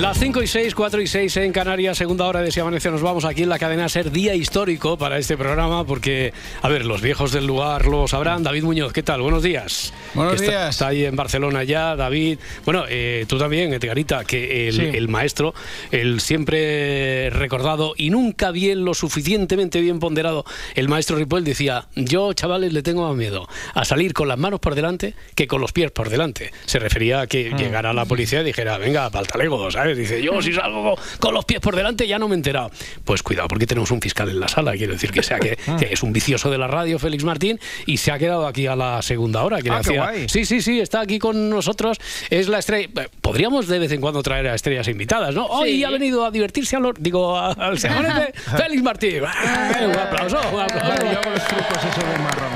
Las 5 y 6, 4 y 6 en Canarias, segunda hora de Si Amanece, nos vamos aquí en la cadena a ser día histórico para este programa, porque, a ver, los viejos del lugar lo sabrán. David Muñoz, ¿qué tal? Buenos días. Buenos Que días. Está, ahí en Barcelona ya, David. Bueno, eh, tú también, Edgarita, que el, Sí. el maestro, el siempre recordado y nunca bien, lo suficientemente bien ponderado, el maestro Ripoll decía, yo, chavales, le tengo más miedo a salir con las manos por delante que con los pies por delante. Se refería a que llegara la policía y dijera, venga, paltalego, ¿sabes? Dice, yo si salgo con los pies por delante ya no me he enterado. Pues cuidado, porque tenemos un fiscal en la sala, quiero decir que sea que, Mm. que es un vicioso de la radio, Félix Martín, y se ha quedado aquí a la segunda hora. Que le Ah, qué hacía- guay. Sí, sí, sí, está aquí con nosotros. Es la estrella. eh, Podríamos de vez en cuando traer a estrellas invitadas, ¿no? Hoy ha venido a divertirse a. Digo, al semanete, Félix Martín. ¡Ah! Un aplauso, un aplauso. Yo hago los trucos esos de marrón.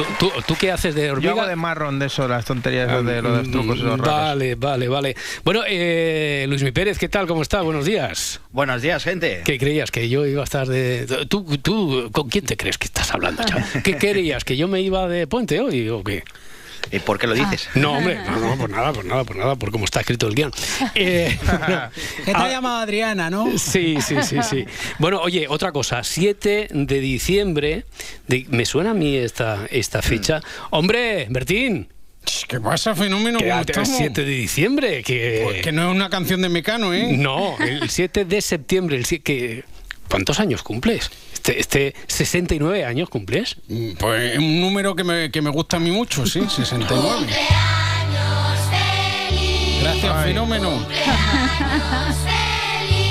¿Tú, tú, tú qué haces de Yo hormiga? hago de marrón de eso, las tonterías de, de los de trucos esos raros. Vale, vale, vale. Bueno, eh, Luis Mi Pérez, ¿qué tal? ¿Cómo está? Buenos días. Buenos días, gente. ¿Qué creías? ¿Que yo iba a estar de...? ¿Tú, tú con quién te crees que estás hablando, chaval? ¿Qué creías? ¿Que yo me iba de puente hoy o qué? ¿Y por qué lo dices? No, hombre, no, no, por nada, por nada, por nada, por cómo está escrito el guion. Eh, Que te ah, ha llamado Adriana, ¿no? Sí, sí, sí, sí. Bueno, oye, otra cosa, 7 de diciembre, de- me suena a mí esta, esta fecha. Hombre, Bertín, ¿Qué pasa, fenómeno? ¿Cómo quédate el estamos? 7 de diciembre, que... Pues que no es una canción de Mecano, ¿eh? No, el 7 de septiembre, el sie- que... ¿Cuántos años cumples? Este, este 69 años cumples. Pues un número que me, que me gusta a mí mucho, sí, 69. Gracias, Ay. fenómeno.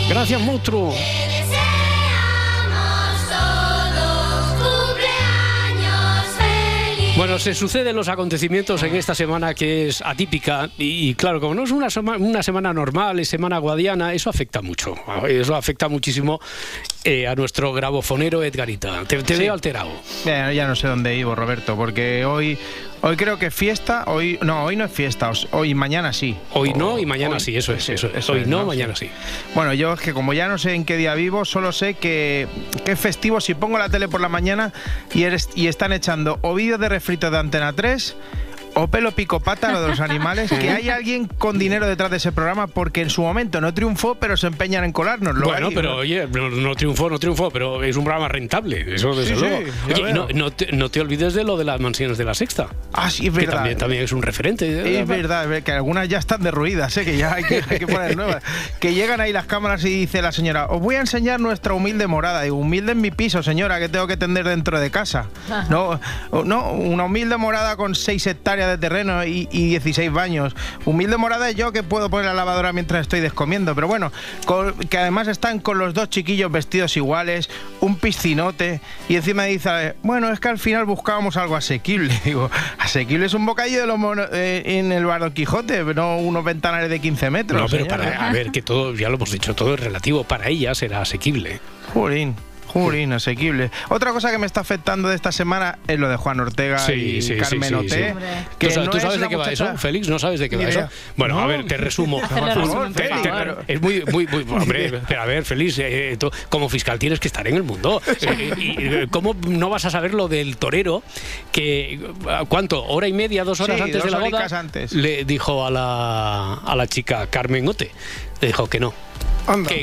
Gracias, monstruo. Bueno, se suceden los acontecimientos en esta semana que es atípica y, claro, como no es una, sema- una semana normal, es semana guadiana, eso afecta mucho. Eso afecta muchísimo eh, a nuestro grabofonero Edgarita. Te, te Sí. veo alterado. Ya, ya no sé dónde iba, Roberto, porque hoy, hoy creo que fiesta, hoy no, hoy no es fiesta, hoy mañana sí. Hoy no y mañana hoy- sí, eso es, eso es. Hoy no, mañana sí. Bueno, yo es que como ya no sé en qué día vivo, solo sé que, que es festivo si pongo la tele por la mañana y, eres, y están echando o vídeos de refrito de Antena 3 o pelo pico pata, lo de los animales, que hay alguien con dinero detrás de ese programa porque en su momento no triunfó, pero se empeñan en colárnoslo. Bueno, Hay- pero oye, no, no triunfó, no triunfó, pero es un programa rentable, eso desde Sí, sí, luego. ya Oye, no, no te, no te olvides de lo de las mansiones de la sexta. Ah, sí, es Que verdad. también, también es un referente. Es verdad, es verdad, que algunas ya están derruidas, ¿eh? que ya hay que, hay que poner nuevas. Que llegan ahí las cámaras y dice la señora, os voy a enseñar nuestra humilde morada. Digo, humilde en mi piso, señora, que tengo que tender dentro de casa. No, no una humilde morada con 6 hectáreas de terreno y, y 16 baños. Humilde morada es yo que puedo poner la lavadora mientras estoy descomiendo. Pero bueno, con- que además están con los dos chiquillos vestidos iguales, un piscinote, y encima dice, bueno, es que al final buscábamos algo asequible. Digo, asequible es un bocadillo de los mono- eh, en el bar Don Quijote, no unos ventanales de 15 metros. No, pero señora. para, a ver, que todo, ya lo hemos dicho, todo es relativo. Para ella será asequible. Jurín. Jurín, asequible. Otra cosa que me está afectando de esta semana es lo de Juan Ortega Sí, y sí, Carmen sí, Oté, sí. que ¿Tú, no tú es sabes de qué va eso, Félix? ¿No sabes de qué va eso? Bueno, a ver, te resumo. Te- te- es muy, muy, muy. Hombre, pero a ver, Félix, eh, tú como fiscal tienes que estar en el mundo. Eh, y, eh, ¿Cómo no vas a saber lo del torero que, ¿cuánto? ¿Hora y media, dos horas antes de la boda? antes. Le dijo a la, a la chica Carmen Ote, le dijo que no,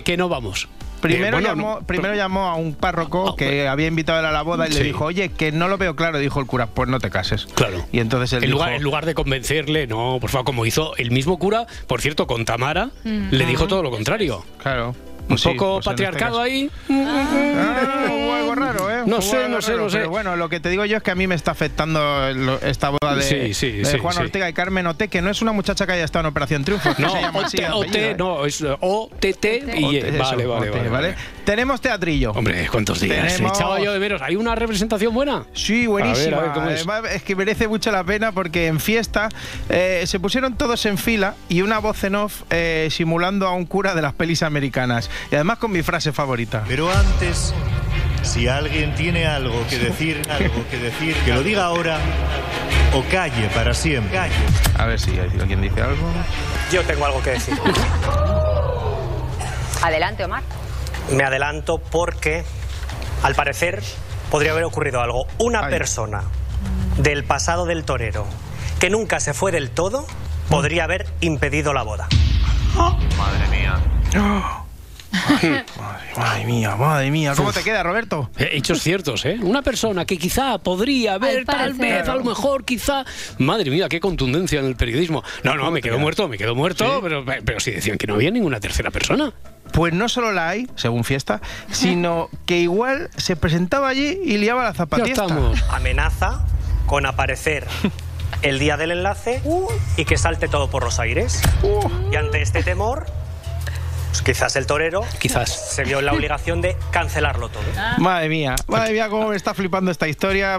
que no vamos. Primero, Eh, bueno, llamó, no, primero llamó a un párroco Ah, que bueno. había invitado a él a la boda y le dijo, oye, que no lo veo claro. Dijo el cura, pues no te cases. Claro. Y entonces él En dijo, lugar, en lugar de convencerle, no, por favor, como hizo el mismo cura, por cierto, con Tamara, le dijo todo lo contrario. claro. Un sí, poco pues este patriarcado ahí. Ah, algo raro, ¿eh? No sé, no sé, raro, no sé. Pero bueno, lo que te digo yo es que a mí me está afectando lo- esta boda de, Sí, sí, de sí, Juan sí. Ortega y Carmen Oté, que no es una muchacha que haya estado en Operación Triunfo. No, se llama así OT, de OT, apellido, ¿eh? no, es OTT y Ote, vale, vale, Ote, vale. Tenemos teatrillo. Hombre, ¿cuántos días? Tenemos- Echaba yo de veros. ¿Hay una representación buena? Sí, buenísima. Es que merece mucho la pena porque en fiesta eh, se pusieron todos en fila y una voz en off eh, simulando a un cura de las pelis americanas. Y además con mi frase favorita. Pero antes, si alguien tiene algo que decir, algo que decir, que lo diga ahora o calle para siempre. Calle. A ver si alguien dice algo. Yo tengo algo que decir. Adelante, Omar. Me adelanto porque, al parecer, podría haber ocurrido algo. Una Ay. persona del pasado del torero que nunca se fue del todo podría haber impedido la boda. Madre, madre mía, madre mía. ¿Cómo te queda, Roberto? Eh, Hechos ciertos, ¿eh? Una persona que quizá podría haber, tal vez, a lo mejor, quizá. Madre mía, qué contundencia en el periodismo. No, no, me quedo muerto, me quedo muerto, pero, pero si decían que no había ninguna tercera persona. Pues no solo la hay, según fiesta, sino que igual se presentaba allí y liaba la estamos. Amenaza con aparecer el día del enlace y que salte todo por los aires. Y ante este temor, pues quizás el torero Quizás. se vio en la obligación de cancelarlo todo. Madre mía, madre mía, cómo me está flipando esta historia.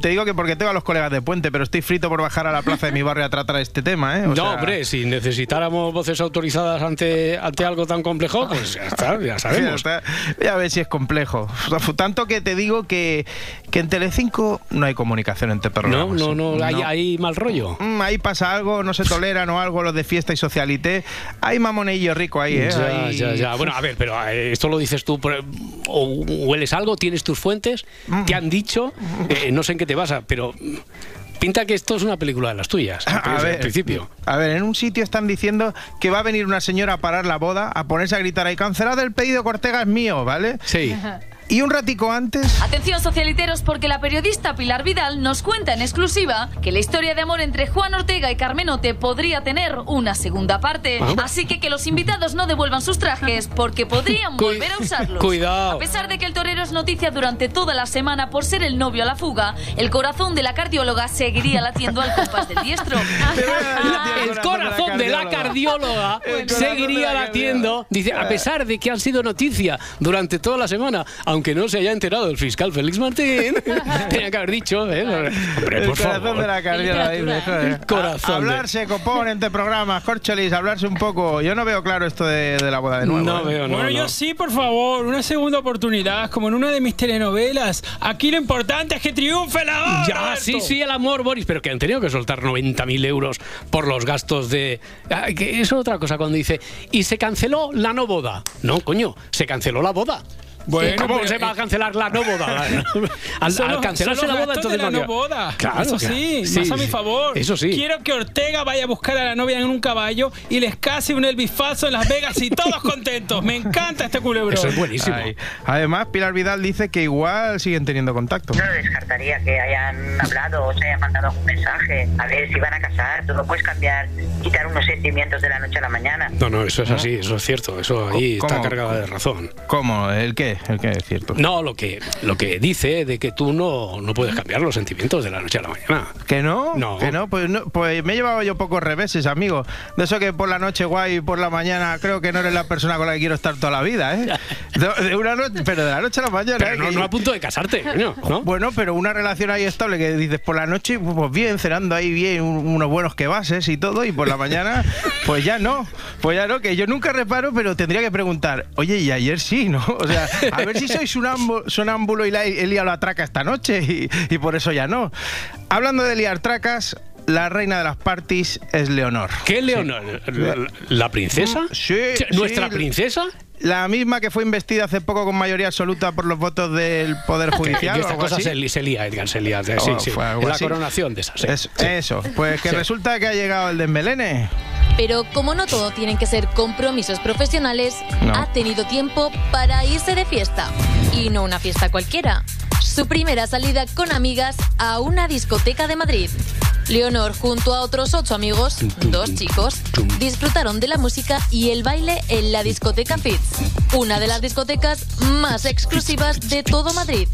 Te digo que porque tengo a los colegas de puente, pero estoy frito por bajar a la plaza de mi barrio a tratar este tema, ¿eh? O no, sea, hombre, si necesitáramos voces autorizadas ante, ante algo tan complejo, pues ya está, ya sabemos. Ya, está. Ya ves si es complejo. O sea, Tanto que te digo que, que en Telecinco no hay comunicación entre No, programas. no, no, hay, hay mal rollo. Mm, ahí pasa algo, no se toleran o algo los de fiesta y socialité. Hay mamonillo rico ahí, ¿eh? Ya, Hay- ya, ya. Bueno, a ver, pero eh, esto lo dices tú, o hueles algo, tienes tus fuentes, te han dicho, eh, no sé en qué te basa, pero pinta que esto es una película de las tuyas, A ver, principio. A ver, en un sitio están diciendo que va a venir una señora a parar la boda, a ponerse a gritar ahí, cancelado el pedido que Ortega es mío, ¿vale? Sí. Y un ratico antes... Atención socialiteros porque la periodista Pilar Vidal nos cuenta en exclusiva que la historia de amor entre Juan Ortega y Carmenote podría tener una segunda parte. Ah. Así que que los invitados no devuelvan sus trajes porque podrían Cu- volver a usarlos. Cuidado. A pesar de que el torero es noticia durante toda la semana por ser el novio a la fuga, el corazón de la cardióloga seguiría latiendo al compás del diestro. El corazón de la cardióloga seguiría la latiendo. Dice, a pesar de que han sido noticia durante toda la semana, aunque no se haya enterado el fiscal Félix Martín, tenía que haber dicho, ¿eh? Hombre, El por corazón favor. de la cardióloga, dice, joder. El corazón de- Hablarse, copón, entre programas, corcholis, hablarse un poco. Yo no veo claro esto de, de la boda de nuevo. No ¿eh? veo, no, bueno, no. yo sí, por favor, una segunda oportunidad, como en una de mis telenovelas. Aquí lo importante es que triunfe el amor. Ya, Roberto. sí, sí, el amor, Boris, pero que han tenido que soltar 90.000 euros por los gastos de... Ah, que eso es otra cosa cuando dice, y se canceló la no boda. No, coño, se canceló la boda. Bueno, ¿Cómo pero, se va a eh, cancelar la no boda? al, Son al cancelarse la boda, entonces de la no boda. Claro, eso claro. sí, Sí, más a mi favor. Eso sí. Quiero que Ortega vaya a buscar a la novia en un caballo y les case un Elvis falso en Las Vegas y todos contentos. Me encanta este culebrón. Eso es buenísimo. Ay. Además, Pilar Vidal dice que igual siguen teniendo contacto. No lo descartaría que hayan hablado o se hayan mandado algún mensaje. A ver si van a casar. Tú no puedes cambiar, quitar unos sentimientos de la noche a la mañana. No, no, eso es así, eso es cierto. Eso ahí ¿Cómo? está cargada de razón. ¿Cómo? ¿El qué? ¿El qué es cierto? No, lo que, lo que dice de que tú no, no puedes cambiar los sentimientos de la noche a la mañana. ¿Que no? No. ¿Que no? Pues, no? pues me he llevado yo pocos reveses, amigo. De eso que por la noche guay y por la mañana creo que no eres la persona con la que quiero estar toda la vida, ¿eh? De, de una noche, pero de la noche a la mañana. Pero ¿eh? no, Que- no a punto de casarte, coño, ¿no? Bueno, pero una relación ahí estable que dices por la noche, pues bien, cenando ahí bien, un- unos buenos que bases y todo, y por la mañana, pues ya no. Pues ya no, que yo nunca reparo, pero tendría que preguntar, oye, y ayer sí, ¿no? O sea, a ver si soy sonámbulo, y la, he liado la traca esta noche y, y por eso ya no. Hablando de liar tracas, la reina de las parties es Leonor. ¿Qué Leonor? ¿La, la princesa? Sí, ¿Nuestra sí. princesa? La misma que fue investida hace poco con mayoría absoluta por los votos del Poder Judicial. que o esta algo cosa así. se, se lía, Edgar, se lía. Sí, Oh, sí. la así. coronación de esa. sí. Es- Sí. Eso, pues que Sí. resulta que ha llegado el desmelene. Pero como no todo tienen que ser compromisos profesionales, No. ha tenido tiempo para irse de fiesta. Y no una fiesta cualquiera. Su primera salida con amigas a una discoteca de Madrid. Leonor, junto a otros ocho amigos, dos chicos, disfrutaron de la música y el baile en la discoteca Fitz, una de las discotecas más exclusivas de todo Madrid.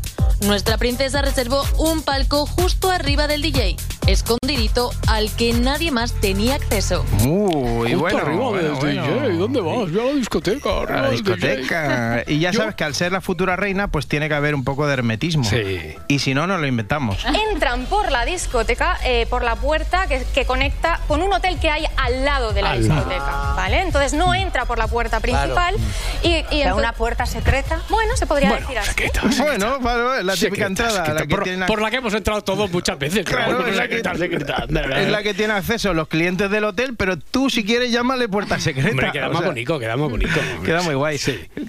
Nuestra princesa reservó un palco justo arriba del DJ. escondidito al que nadie más tenía acceso. Uy, Justo bueno, arriba bueno, del bueno. DJ, ¿dónde vas? Ve a la discoteca. A la discoteca. Y ya Yo- sabes que al ser la futura reina, pues tiene que haber un poco de hermetismo. Sí. Y si no, nos lo inventamos. Entran por la discoteca, eh, por la puerta que, que conecta con un hotel que hay al lado de la Al lado. discoteca, ¿vale? Entonces no entra por la puerta principal y, y entonces- una puerta secreta. Bueno, se podría Bueno, decir así. secreta, Bueno, vale, vale, la típica Secreta, entrada. secreta, la que por, la que hemos entrado todos muchas veces. pero Claro, bueno, es la que- secreta, secreta. Es la que tiene acceso los clientes del hotel, pero tú si quieres llámale puerta secreta. Hombre, queda O más sea, bonito, queda más bonito. Queda muy guay.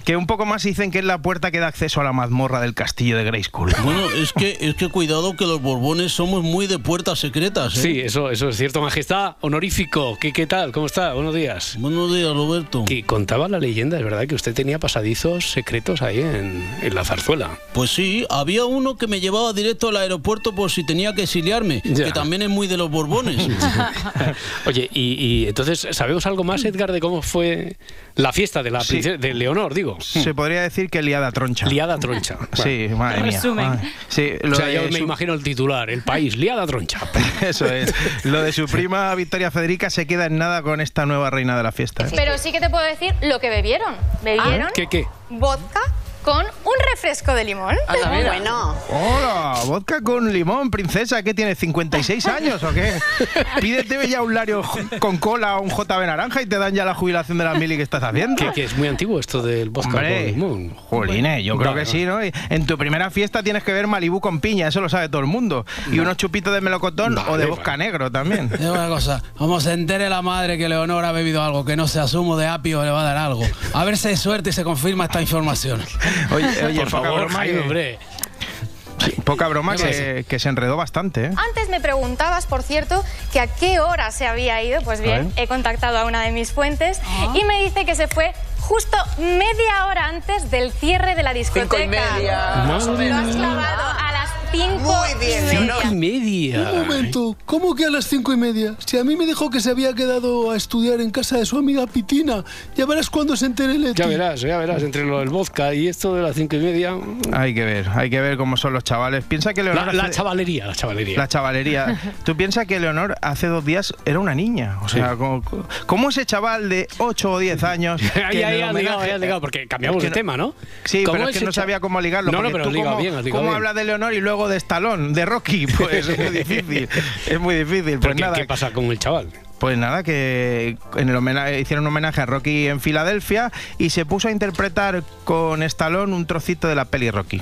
Que un poco más dicen que es la puerta que da acceso a la mazmorra del castillo de Grayskull. Bueno, es que, es que cuidado que los borbones somos muy de puertas ¿eh? Sí, eso, eso es cierto, Majestad. Honorífico. ¿Qué, ¿Qué tal? ¿Cómo está? Buenos días. Buenos días, Roberto. Que contaba la leyenda, es verdad, que usted tenía pasadizos secretos ahí en, en la zarzuela. Pues sí, había uno que me llevaba directo al aeropuerto por si tenía que exiliarme, Ya. que también es muy de los borbones. Oye, y, y entonces, ¿sabemos algo más, Edgar, de cómo fue la fiesta de la Sí. princesa- de Leonor, digo? Se podría decir que liada troncha. Liada troncha. Sí, madre mía. Resumen. Sí, lo o sea, de yo me su- imagino el titular, el país, liada troncha. Eso es. Lo de su prima Victoria Federica se queda en nada con esta nueva reina de la fiesta. ¿eh? Pero sí que te puedo decir lo que bebieron. Bebieron ¿Qué, qué? vodka con un refresco de limón. Bueno. Hola, vodka con limón, princesa, ¿qué tienes? ¿56 años o qué? Pídete ya un Lario con cola o un JB naranja y te dan ya la jubilación de la mili que estás haciendo. Que, que es muy antiguo esto del vodka Hombre, con limón. Jolines, yo creo que sí, ¿no? Y En tu primera fiesta tienes que ver Malibú con piña, eso lo sabe todo el mundo. Y unos chupitos de melocotón o de Vale, vodka negro también. Es una cosa, vamos a entere la madre que Leonor ha bebido algo, que no sea zumo de apio le va a dar algo. A ver si hay suerte y se confirma esta información. Oye, oye, Por favor, broma, Jaime, hombre. poca broma ¿Qué que, que se enredó bastante, ¿eh? Antes me preguntabas, por cierto, que a qué hora se había ido. Pues bien, he contactado a una de mis fuentes y me dice que se fue justo media hora antes del cierre de la discoteca. Cinco y media, Lo más o has clavado a las cinco Muy bien, y Cinco media. y media. Un momento, ¿cómo que a las cinco y media? Si a mí me dijo que se había quedado a estudiar en casa de su amiga Pitina. Ya verás cuando se entere Leti. Ya verás, ya verás, entre lo del vodka y esto de las cinco y media. Hay que ver, hay que ver cómo son los chavales. Piensa que Leonor La, la hace- chavalería, la chavalería. La chavalería. Tú piensas que Leonor hace dos días era una niña. O sea, Sí. como, como ese chaval de 8 o 10 años. Ahí, que ahí el has ligado, homenaje- ahí has ligado, porque cambiamos Es que de tema, ¿no? Sí, ¿Cómo pero es que no sabía cómo ligarlo. No, no, pero ligado cómo, bien, has ligado cómo bien. hablas de Leonor y luego de Stallone, de Rocky? Pues es muy difícil. Es muy difícil. ¿Pero Pues qué, nada, qué pasa con el chaval? pues nada, que en el homenaje, hicieron un homenaje a Rocky en Filadelfia y se puso a interpretar con Stallone un trocito de la peli Rocky.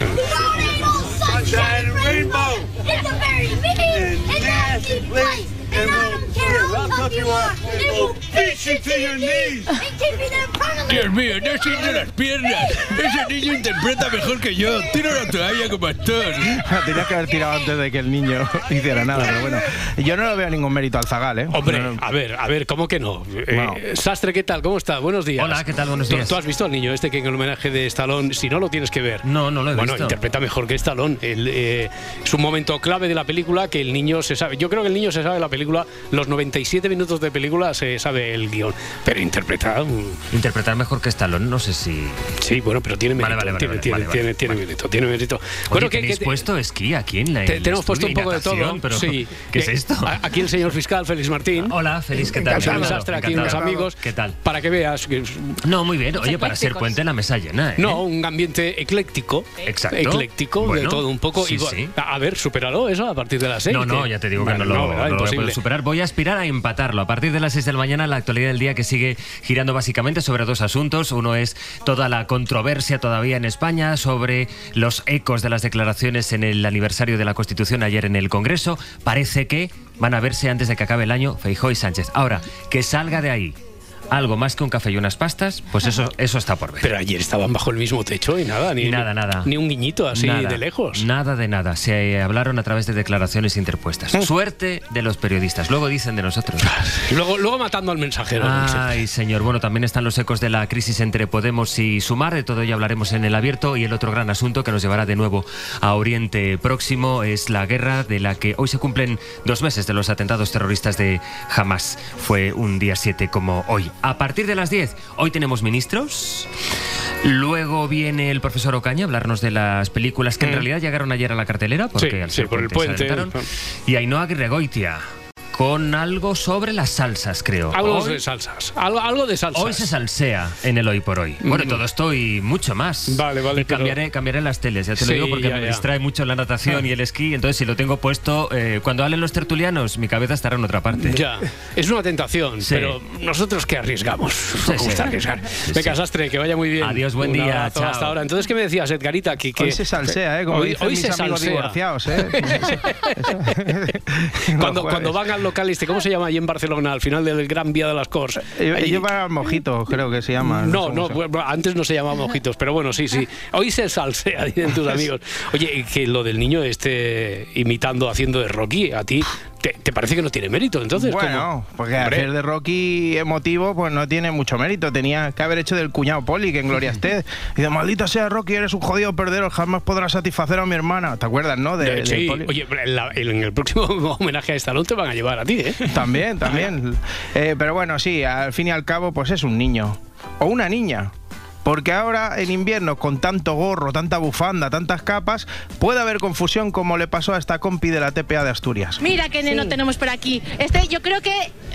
Dios mío, no siento las piernas. Ese niño interpreta mejor que yo. Tira una toalla como actor. Tenías que haber tirado antes de que el niño hiciera nada, pero bueno. Yo no le veo ningún mérito al Zagal, ¿eh? Hombre, No, no. a ver, a ver, ¿cómo que no? Eh, Bueno. Sastre, ¿qué tal? ¿Cómo está? Buenos días. Hola, ¿qué tal? Buenos ¿Tú- días. ¿Tú, has visto al niño este que en el homenaje de Stallone, si no lo tienes que ver? No, no lo he bueno, visto. interpreta mejor que Stallone. El, eh, es un momento clave de la película que el niño se sabe. Yo creo que el niño se sabe la película, los 97 minutos de película se sabe el guion, pero interpreta. mm, Interpretar mejor que Stallone, no sé si. Sí, bueno, pero tiene mérito. vale, vale, tiene, vale, tiene, vale, vale. tiene, tiene mérito, tiene mérito. Bueno, Bueno, que ¿qué- tenéis qué- puesto esquí aquí en la. te- tenemos puesto un poco de todo. natación, pero sí. ¿Qué es Eh, esto? Aquí el señor fiscal, Félix Martín. Hola, feliz, ¿qué tal? Encantado, Sastre, aquí unos amigos. ¿Qué tal? Para que veas. que No, muy bien. Oye, para ser puente la mesa llena, ¿eh? No, un ambiente ecléctico. Exacto. Ecléctico, de Bueno, todo un poco. sí, Y, sí. A ver, superalo eso a partir de las 6. No, no, ya te digo que no lo, no lo voy a Imposible. poder superar. Voy a aspirar a A partir de las 6 de la mañana, la actualidad del día que sigue girando básicamente sobre dos asuntos. Uno es toda la controversia todavía en España sobre los ecos de las declaraciones en el aniversario de la Constitución ayer en el Congreso. Parece que van a verse antes de que acabe el año Feijóo y Sánchez. Ahora, que salga de ahí algo más que un café y unas pastas, pues eso, eso está por ver. Pero ayer estaban bajo el mismo techo y nada, ni, nada, nada. Ni un guiñito así Nada, de lejos. Nada de nada. Se hablaron a través de declaraciones interpuestas. Mm. Suerte de los periodistas. Luego dicen de nosotros. Y luego, luego matando al mensajero. Ay, señor. Bueno, también están los ecos de la crisis entre Podemos y Sumar. De todo ello hablaremos en el abierto. Y el otro gran asunto que nos llevará de nuevo a Oriente Próximo es la guerra de la que hoy se cumplen dos meses de los atentados terroristas de Hamas. Fue un día 7 como hoy. A partir de las 10, hoy tenemos ministros. Luego viene el profesor Ocaña a hablarnos de las películas que en Mm. realidad llegaron ayer a la cartelera, porque Sí, al sí, ser por el se puente. adelantaron. Y Ainhoa Gregoitia, con algo sobre las salsas, creo. Algo Hoy- de salsas. Algo, algo de salsas. Hoy se salsea en el hoy por hoy. Bueno, Mm. todo esto y mucho más. Vale, vale, Y pero- cambiaré, cambiaré las teles, ya te Sí, lo digo, porque ya, me ya. distrae mucho la natación y el esquí. Entonces, si lo tengo puesto, eh, cuando hablen los tertulianos, mi cabeza estará en otra parte. Ya, es una tentación, Sí. pero nosotros que arriesgamos. Nos sí. gusta arriesgar. Sí, Venga, sí. Sastre, que vaya muy bien. Adiós, buen Un día, chao. Hasta ahora. Entonces, ¿qué me decías, Edgarita? Que, que- Hoy se salsea, ¿eh? Como hoy, dicen hoy mis se amigos salsea. divorciados, ¿eh? cuando, Los cuando van al local este, ¿cómo se llama allí en Barcelona, al final del Gran Vía de las Corts? Ellos Allí- ellos van al mojito, creo que se llama. No, no, bueno, antes no se llamaba mojitos, pero bueno, sí, sí. Hoy se salsea, dicen tus amigos. Oye, que lo del niño este imitando, haciendo de Rocky, a ti, ¿te, te parece que no tiene mérito? Entonces, ¿cómo? Bueno, porque Hombre. hacer de Rocky emotivo pues no tiene mucho mérito. Tenía que haber hecho del cuñado Poli, que en Gloria esté. Y de maldita sea Rocky, eres un jodido perdedor, jamás podrás satisfacer a mi hermana. ¿Te acuerdas, no? De, de sí, oye, en, la- en el próximo homenaje a Stallone te van a llevar a ti, ¿eh? También, también. Eh, pero bueno, sí, al fin y al cabo, pues es un niño. O una niña. Porque ahora en invierno, con tanto gorro, tanta bufanda, tantas capas, puede haber confusión como le pasó a esta compi de la TPA de Asturias. Mira qué neno tenemos por aquí. Este, yo creo que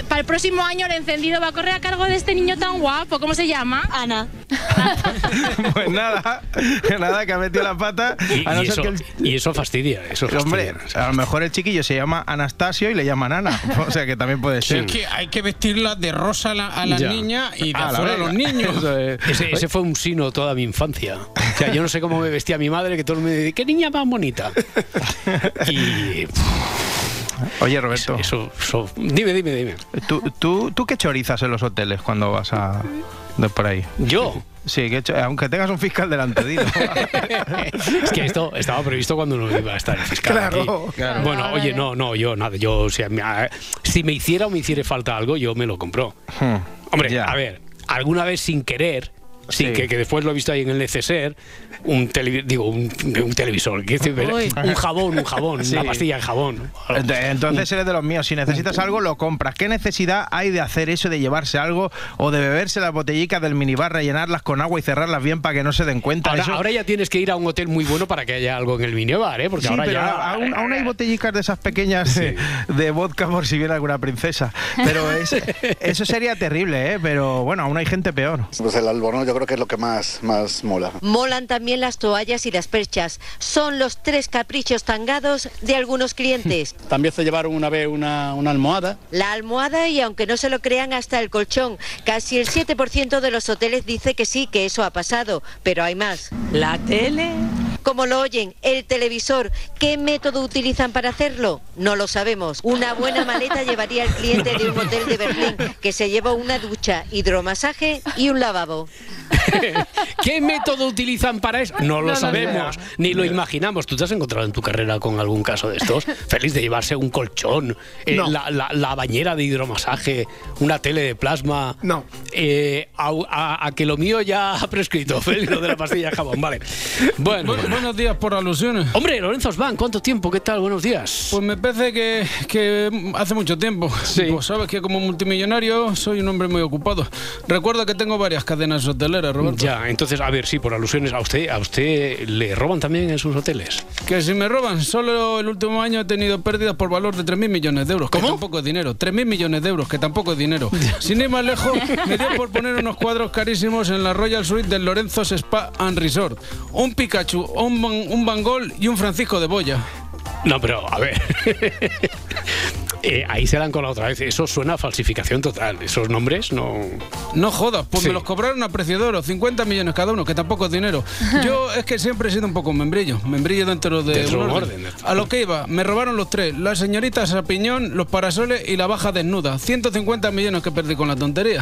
para el próximo año el encendido va a correr a cargo de este niño tan guapo. ¿Cómo se llama? Ana. Pues nada, nada, que ha metido la pata. Y, a no y ser eso, que el- y eso fastidia, eso Hombre, fastidia. a lo mejor el chiquillo se llama Anastasio y le llaman Ana. O sea que también puede ser. Es que hay que vestirla de rosa a la, a la niña y de A la a los niños. Eso es. Ese, ese fue un sino toda mi infancia. O sea, yo no sé cómo me vestía mi madre, que todo el mundo me dice, ¿qué niña más bonita? Y Oye, Roberto, eso, eso- dime, dime, dime. ¿tú, tú, tú qué chorizas en los hoteles cuando vas a de por ahí? Yo. Sí, que aunque tengas un fiscal delante, dilo. Es que esto estaba previsto cuando no iba a estar el fiscal. Claro, aquí. claro. Bueno, oye, no, no, yo nada, yo, o sea, me- a- si me hiciera o me hiciera falta algo, yo me lo compro. Hmm. Hombre, Ya. a ver, alguna vez sin querer, sin Sí. que, que después lo he visto ahí en el neceser, un televi- digo, un, un televisor, un jabón, un jabón, Sí. una pastilla de jabón. Ent- Entonces eres de los míos. Si necesitas algo, lo compras. ¿Qué necesidad hay de hacer eso, de llevarse algo o de beberse las botellicas del minibar, rellenarlas con agua y cerrarlas bien para que no se den cuenta? Ahora, Eso- ahora ya tienes que ir a un hotel muy bueno para que haya algo en el minibar, ¿eh? Porque Sí, ahora pero ya... aún, aún hay botellicas de esas pequeñas de, de vodka por si viene alguna princesa. Pero es- eso sería terrible, ¿eh? Pero bueno, aún hay gente peor. Pues el albornoz yo creo que es lo que más, más mola. Molan también las toallas y las perchas. Son los tres caprichos tangados de algunos clientes. También se llevaron una vez una, una almohada. La almohada y aunque no se lo crean hasta el colchón, casi el 7% de los hoteles dice que sí, que eso ha pasado, pero hay más. La tele. Como lo oyen, el televisor, ¿qué método utilizan para hacerlo? No lo sabemos. Una buena maleta llevaría al cliente de un hotel de Berlín que se lleva una ducha, hidromasaje y un lavabo. ¿Qué método utilizan para eso? No lo No sabemos, ni lo imaginamos. ¿Tú te has encontrado en tu carrera con algún caso de estos? Feliz de llevarse un colchón, eh, No. la, la- la bañera de hidromasaje, una tele de plasma. No. Eh, a, a- a que lo mío ya ha prescrito, Félix, lo de la pastilla de jabón. Vale. Bueno. Bu- buenos días por alusiones. Hombre, Lorenzo Osvan, ¿cuánto tiempo? ¿Qué tal? Buenos días. Pues me parece que, que hace mucho tiempo. Pues sabes que como multimillonario soy un hombre muy ocupado. Recuerda que tengo varias cadenas hoteleras, Roberto. Ya, entonces, a ver, sí, por alusiones, ¿a usted, ¿a usted le roban también en sus hoteles? Que si me roban, solo el último año he tenido pérdidas por valor de 3.000 millones de euros, que tampoco es dinero. 3.000 millones de euros, que tampoco es dinero. Sin ir más lejos, me dio por poner unos cuadros carísimos en la Royal Suite del Lorenzo's Spa and Resort. Un Pikachu, un, Van- un Van Gogh y un Francisco de Boya. No, pero a ver. Eh, ahí se la han colado otra vez. Eso suena a falsificación total. Esos nombres no. No jodas, pues Sí. me los cobraron a precio de oro, 50 millones cada uno, que tampoco es dinero. Yo es que siempre he sido un poco un membrillo, membrillo dentro de Dentro un de un orden. orden. A lo que iba, me robaron los tres, la señorita Sapiñón, los parasoles y la baja desnuda. 150 millones que perdí con la tontería.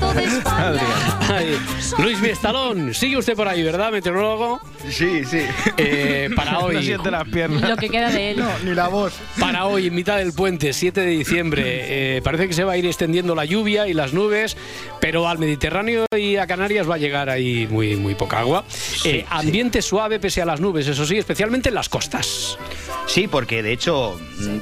Luis Miestalón, sigue usted por ahí, ¿verdad, meteorólogo? Sí, sí. Eh, para hoy. No siente las piernas. Lo que queda de él. Ni la voz. Para hoy, en mitad del puente, 7 de diciembre, eh, parece que se va a ir extendiendo la lluvia y las nubes, pero al Mediterráneo y a Canarias va a llegar ahí muy, muy poca agua. Eh, ambiente suave pese a las nubes, eso sí, especialmente en las costas. Sí, porque de hecho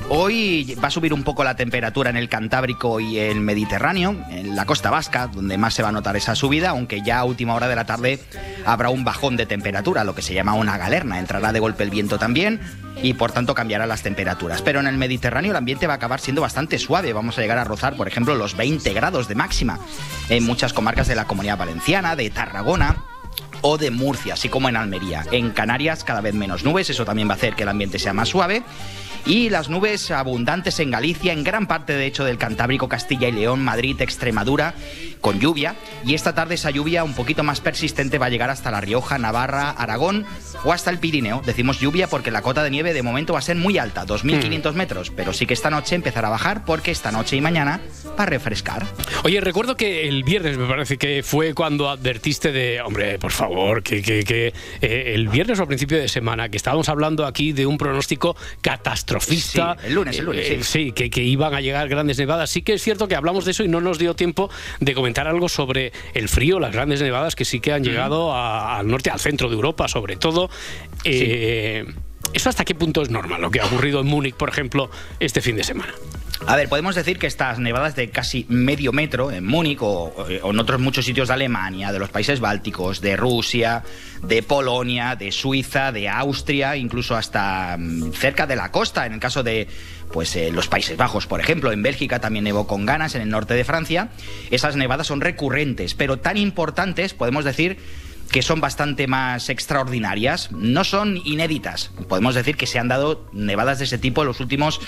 hoy va a subir un poco la temperatura en el Cantábrico y el Mediterráneo, en la costa vasca, donde más se va a notar esa subida, aunque ya a última hora de la tarde habrá un bajón de temperatura, lo que se llama una galerna. Entrará de golpe el viento también y por tanto cambiará las temperaturas. Pero en el Mediterráneo el ambiente va a acabar siendo bastante suave. Vamos a llegar a rozar, por ejemplo, los 20 grados de máxima en muchas comarcas de la Comunidad Valenciana, de Tarragona o de Murcia, así como en Almería. En Canarias cada vez menos nubes, eso también va a hacer que el ambiente sea más suave. Y las nubes abundantes en Galicia, en gran parte de hecho del Cantábrico, Castilla y León, Madrid, Extremadura, con lluvia. Y esta tarde esa lluvia un poquito más persistente va a llegar hasta La Rioja, Navarra, Aragón o hasta el Pirineo. Decimos lluvia porque la cota de nieve de momento va a ser muy alta, 2.500 metros. Pero sí que esta noche empezará a bajar porque esta noche y mañana va a refrescar. Oye, recuerdo que el viernes me parece que fue cuando advertiste de, hombre, por favor, que, que- que, eh, el viernes o al principio de semana, que estábamos hablando aquí de un pronóstico catastrofista. Sí, el lunes, el lunes, Eh, sí. que, que iban a llegar grandes nevadas. Sí que es cierto que hablamos de eso y no nos dio tiempo de comentar algo sobre el frío, las grandes nevadas que sí que han llegado a- al norte, al centro de Europa, sobre todo. Eh, ¿Eso hasta qué punto es normal? Lo que ha ocurrido en Múnich, por ejemplo, este fin de semana. A ver, podemos decir que estas nevadas de casi medio metro en Múnich o, o en otros muchos sitios de Alemania, de los países bálticos, de Rusia, de Polonia, de Suiza, de Austria, incluso hasta mm, cerca de la costa, en el caso de pues eh, los Países Bajos, por ejemplo, en Bélgica también nevó con ganas, en el norte de Francia, esas nevadas son recurrentes, pero tan importantes, podemos decir, que son bastante más extraordinarias, no son inéditas. Podemos decir que se han dado nevadas de ese tipo en los últimos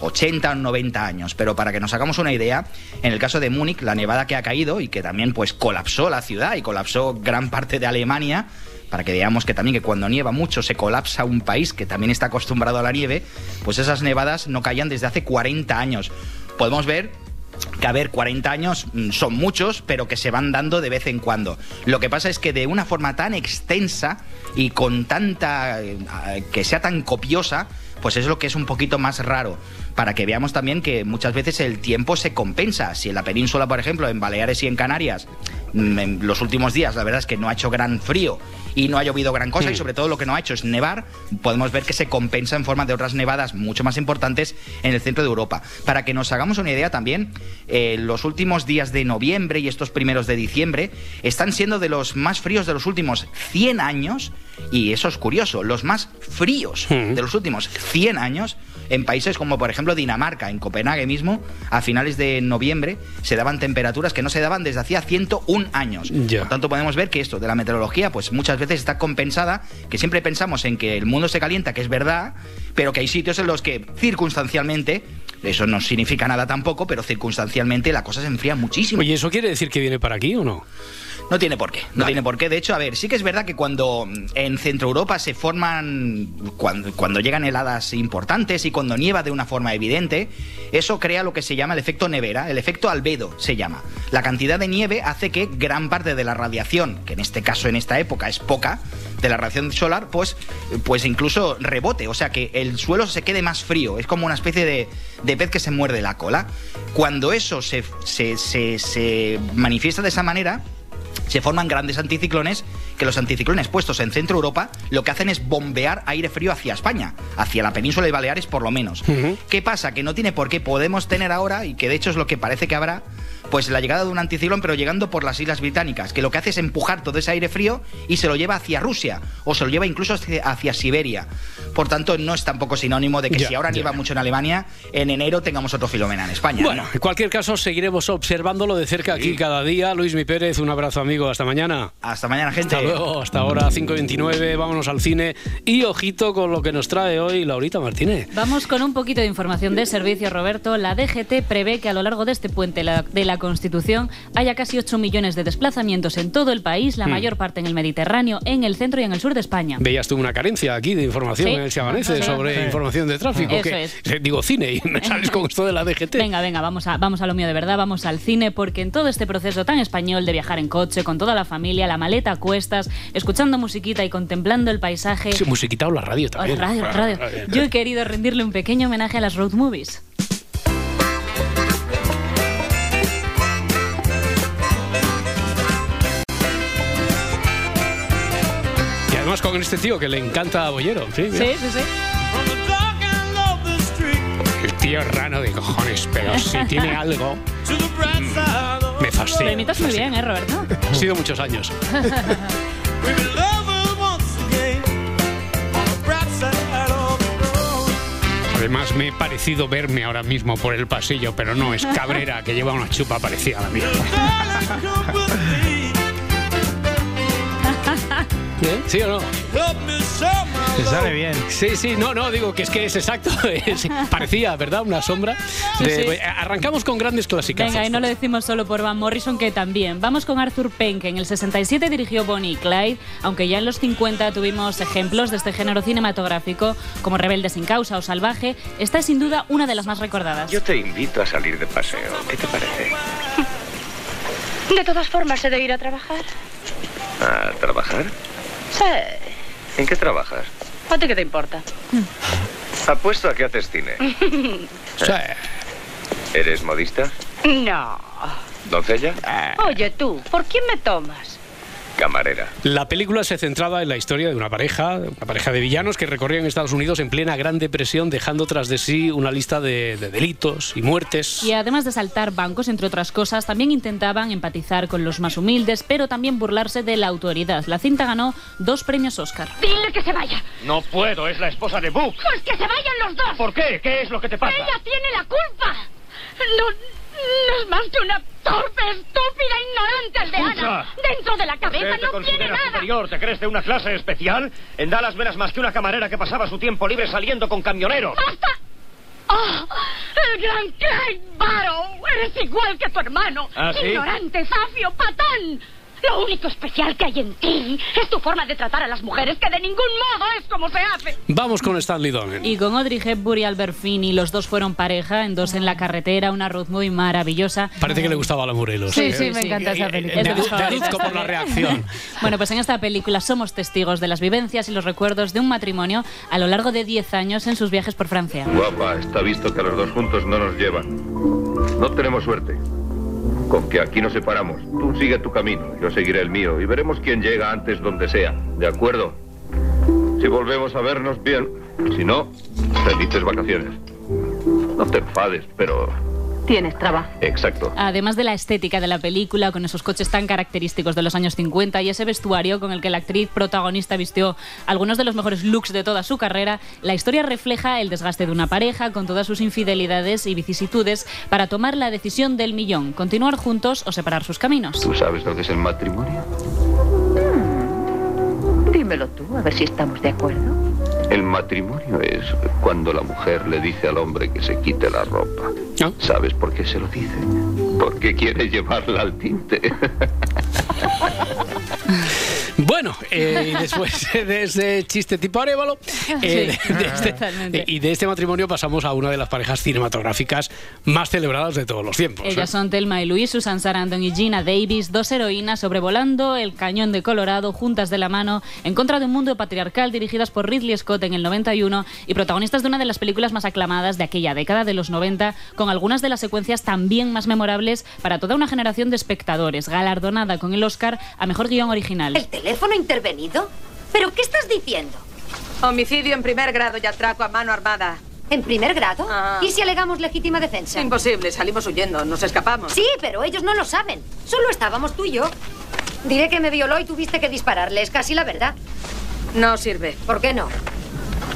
80 o 90 años, pero para que nos hagamos una idea, en el caso de Múnich, la nevada que ha caído y que también pues colapsó la ciudad y colapsó gran parte de Alemania, para que veamos que también que cuando nieva mucho se colapsa un país que también está acostumbrado a la nieve, pues esas nevadas no caían desde hace 40 años. Podemos ver que a ver, 40 años mm, son muchos, pero que se van dando de vez en cuando. Lo que pasa es que de una forma tan extensa y con tanta... eh, que sea tan copiosa, pues es lo que es un poquito más raro. Para que veamos también que muchas veces el tiempo se compensa. Si en la península, por ejemplo, en Baleares y en Canarias, mm, en los últimos días la verdad es que no ha hecho gran frío y no ha llovido gran cosa y sobre todo lo que no ha hecho es nevar, podemos ver que se compensa en forma de otras nevadas mucho más importantes en el centro de Europa. Para que nos hagamos una idea también, eh, los últimos días de noviembre y estos primeros de diciembre están siendo de los más fríos de los últimos 100 años y eso es curioso, los más fríos de los últimos 100 años en países como por ejemplo Dinamarca, en Copenhague mismo, a finales de noviembre se daban temperaturas que no se daban desde hacía 101 años. Por tanto podemos ver que esto de la meteorología pues muchas veces está compensada, que siempre pensamos en que el mundo se calienta, que es verdad, pero que hay sitios en los que circunstancialmente eso no significa nada tampoco, pero circunstancialmente la cosa se enfría muchísimo. Oye, ¿eso quiere decir que viene para aquí o no? No tiene por qué, no tiene por qué. De hecho, a ver, sí que es verdad que cuando en Centro Europa se forman, cuando, cuando llegan heladas importantes y cuando nieva de una forma evidente, eso crea lo que se llama el efecto nevera, el efecto albedo se llama. La cantidad de nieve hace que gran parte de la radiación, que en este caso en esta época es poca, de la radiación solar, pues, pues incluso rebote, o sea que el suelo se quede más frío, es como una especie de, de pez que se muerde la cola. Cuando eso se, se, se- se manifiesta de esa manera, se forman grandes anticiclones que los anticiclones puestos en Centro Europa lo que hacen es bombear aire frío hacia España, hacia la península de Baleares por lo menos. ¿Qué pasa? Que no tiene por qué podemos tener ahora, y que de hecho es lo que parece que habrá, pues la llegada de un anticiclón pero llegando por las Islas Británicas, que lo que hace es empujar todo ese aire frío y se lo lleva hacia Rusia, o se lo lleva incluso hacia, hacia Siberia. Por tanto, no es tampoco sinónimo de que Ya, si ahora nieva mucho en Alemania, en enero tengamos otro filomena en España. Bueno, en cualquier caso, seguiremos observándolo de cerca aquí cada día. Luis Mi Pérez, un abrazo amigo, hasta mañana. Hasta mañana, gente. Hasta luego, hasta ahora, 5.29, vámonos al cine. Y ojito con lo que nos trae hoy Laurita Martínez. Vamos con un poquito de información de servicio, Roberto. La DGT prevé que a lo largo de este puente la- de la la Constitución, haya casi 8 millones de desplazamientos en todo el país, la Hmm. mayor parte en el Mediterráneo, en el centro y en el sur de España. Veías tú una carencia aquí de información Sí. en el Siabanense Sí. sobre Sí. información de tráfico. Eso que, es. Digo cine y me sales con esto de la DGT. Venga, venga, vamos a, vamos a lo mío de verdad, vamos al cine, porque en todo este proceso tan español de viajar en coche, con toda la familia, la maleta a cuestas, escuchando musiquita y contemplando el paisaje... Sí, musiquita o la radio Oh, también. radio, radio. Yo he querido rendirle un pequeño homenaje a las road movies. Además con este tío que le encanta a Bollero. Sí, mira. Sí, sí, sí. El tío es rano de cojones, pero si tiene algo, me fascina. Lo imitas muy bien, ¿eh, Roberto? Ha sido muchos años. Además, me he parecido verme ahora mismo por el pasillo, pero no, es Cabrera, que lleva una chupa parecida a la mía. ¿Eh? ¿Sí o no? Se sale bien. Sí, sí, no, no, digo que es que es exacto. es- parecía, ¿verdad? Una sombra. Sí, de- sí. Arrancamos con grandes clásicas. Venga, y no lo decimos solo por Van Morrison, que también. Vamos con Arthur Penn, que en el 67 dirigió Bonnie y Clyde, aunque ya en los 50 tuvimos ejemplos de este género cinematográfico, como Rebelde sin causa o Salvaje. Esta es sin duda una de las más recordadas. Yo te invito a salir de paseo. ¿Qué te parece? De todas formas, he de ir a trabajar. ¿A trabajar? Sí. ¿En qué trabajas? ¿A ti qué te importa? Apuesto a que haces cine. ¿Eres modista? No. ¿Doncella? Oye, tú, ¿por quién me tomas? Camarera. La película se centraba en la historia de una pareja, una pareja de villanos que recorrían Estados Unidos en plena Gran Depresión, dejando tras de sí una lista de, de delitos y muertes. Y además de saltar bancos, entre otras cosas, también intentaban empatizar con los más humildes, pero también burlarse de la autoridad. La cinta ganó dos premios Oscar. Dile que se vaya. No puedo, es la esposa de Book. Pues que se vayan los dos. ¿Por qué? ¿Qué es lo que te pasa? Ella tiene la culpa. No, no es más que una torpe, estúpida, ignorante aldeana. Escucha. Dentro de la cabeza ¿Qué te no tiene nada. superior? ¿Te crees de una clase especial? En Dallas verás más que una camarera que pasaba su tiempo libre saliendo con camioneros. ¡Oh! ¡El gran Clyde Barrow! ¡Eres igual que tu hermano! ¿Ah, sí? ¡Ignorante, zafio, patán! Lo único especial que hay en ti es tu forma de tratar a las mujeres, que de ningún modo es como se hace. Vamos con Stanley Donen. Y con Audrey Hepburn y Albert Finney, los dos fueron pareja en Dos en la carretera, una road muy maravillosa. Parece que le gustaba a la Morelos. Sí, ¿eh? sí, me encanta esa película. Eh, dedu- favoritas deduzco por la reacción. Bueno, pues en esta película somos testigos de las vivencias y los recuerdos de un matrimonio a lo largo de 10 años en sus viajes por Francia. Guapa, está visto que los dos juntos no nos llevan. No tenemos suerte. Con que aquí nos separamos. Tú sigue tu camino, yo seguiré el mío y veremos quién llega antes donde sea. ¿De acuerdo? Si volvemos a vernos, bien. Si no, felices vacaciones. No te enfades, pero... Tienes trabajo. Exacto. Además de la estética de la película, con esos coches tan característicos de los años 50 y ese vestuario con el que la actriz protagonista vistió algunos de los mejores looks de toda su carrera, la historia refleja el desgaste de una pareja con todas sus infidelidades y vicisitudes para tomar la decisión del millón, continuar juntos o separar sus caminos. ¿Tú sabes lo que es el matrimonio? Dímelo tú, a ver si estamos de acuerdo. El matrimonio es cuando la mujer le dice al hombre que se quite la ropa. ¿Sabes por qué se lo dice? Porque quiere llevarla al tinte. Bueno, eh, y después de ese chiste tipo arévalo eh, Sí, de este- totalmente. y de este matrimonio pasamos a una de las parejas cinematográficas más celebradas de todos los tiempos. ¿eh? Ellas son Thelma y Louise, Susan Sarandon y Gina Davis, dos heroínas sobrevolando el cañón de Colorado juntas de la mano en contra de un mundo patriarcal dirigidas por Ridley Scott en el 91 y protagonistas de una de las películas más aclamadas de aquella década de los 90 con algunas de las secuencias también más memorables para toda una generación de espectadores, galardonada con el Oscar a Mejor Guión Original. ¿El teléfono intervenido? ¿Pero qué estás diciendo? Homicidio en primer grado y atraco a mano armada. ¿En primer grado? ¿Y si alegamos legítima defensa? Imposible, salimos huyendo, nos escapamos. Sí, pero ellos no lo saben. Solo estábamos tú y yo. Diré que me violó y tuviste que dispararle. Es casi la verdad. No sirve. ¿Por qué no?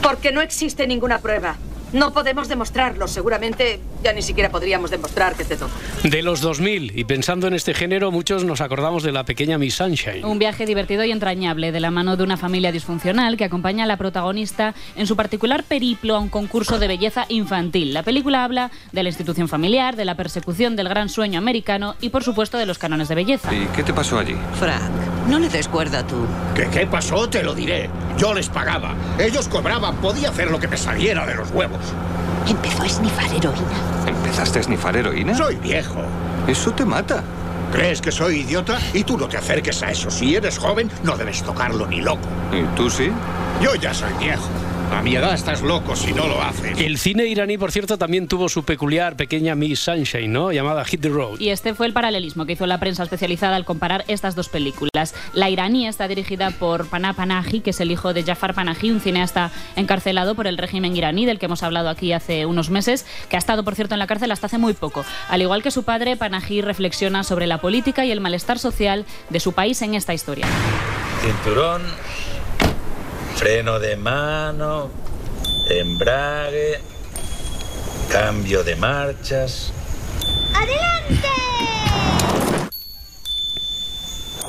Porque no existe ninguna prueba. No podemos demostrarlo. Seguramente ya ni siquiera podríamos demostrar que te toca. De los 2000, y pensando en este género, muchos nos acordamos de la pequeña Miss Sunshine. Un viaje divertido y entrañable de la mano de una familia disfuncional que acompaña a la protagonista en su particular periplo a un concurso de belleza infantil. La película habla de la institución familiar, de la persecución del gran sueño americano y, por supuesto, de los cánones de belleza. ¿Y qué te pasó allí? Frank, no le des cuerda tú. ¿Qué, ¿Qué pasó? Te lo diré. Yo les pagaba. Ellos cobraban. Podía hacer lo que me saliera de los huevos. Empezó a esnifar heroína. ¿Empezaste a esnifar heroína? Soy viejo. Eso te mata. ¿Crees que soy idiota? Y tú no te acerques a eso. Si eres joven, no debes tocarlo ni loco. ¿Y tú sí? Yo ya soy viejo. A mi edad estás loco si no lo haces. El cine iraní, por cierto, también tuvo su peculiar pequeña Miss Sunshine, ¿no? Llamada Hit the Road. Y este fue el paralelismo que hizo la prensa especializada al comparar estas dos películas. La iraní está dirigida por Panah Panahi, que es el hijo de Jafar Panahi, un cineasta encarcelado por el régimen iraní, del que hemos hablado aquí hace unos meses, que ha estado, por cierto, en la cárcel hasta hace muy poco. Al igual que su padre, Panahi reflexiona sobre la política y el malestar social de su país en esta historia. Cinturón, freno de mano, embrague, cambio de marchas. ¡Adelante!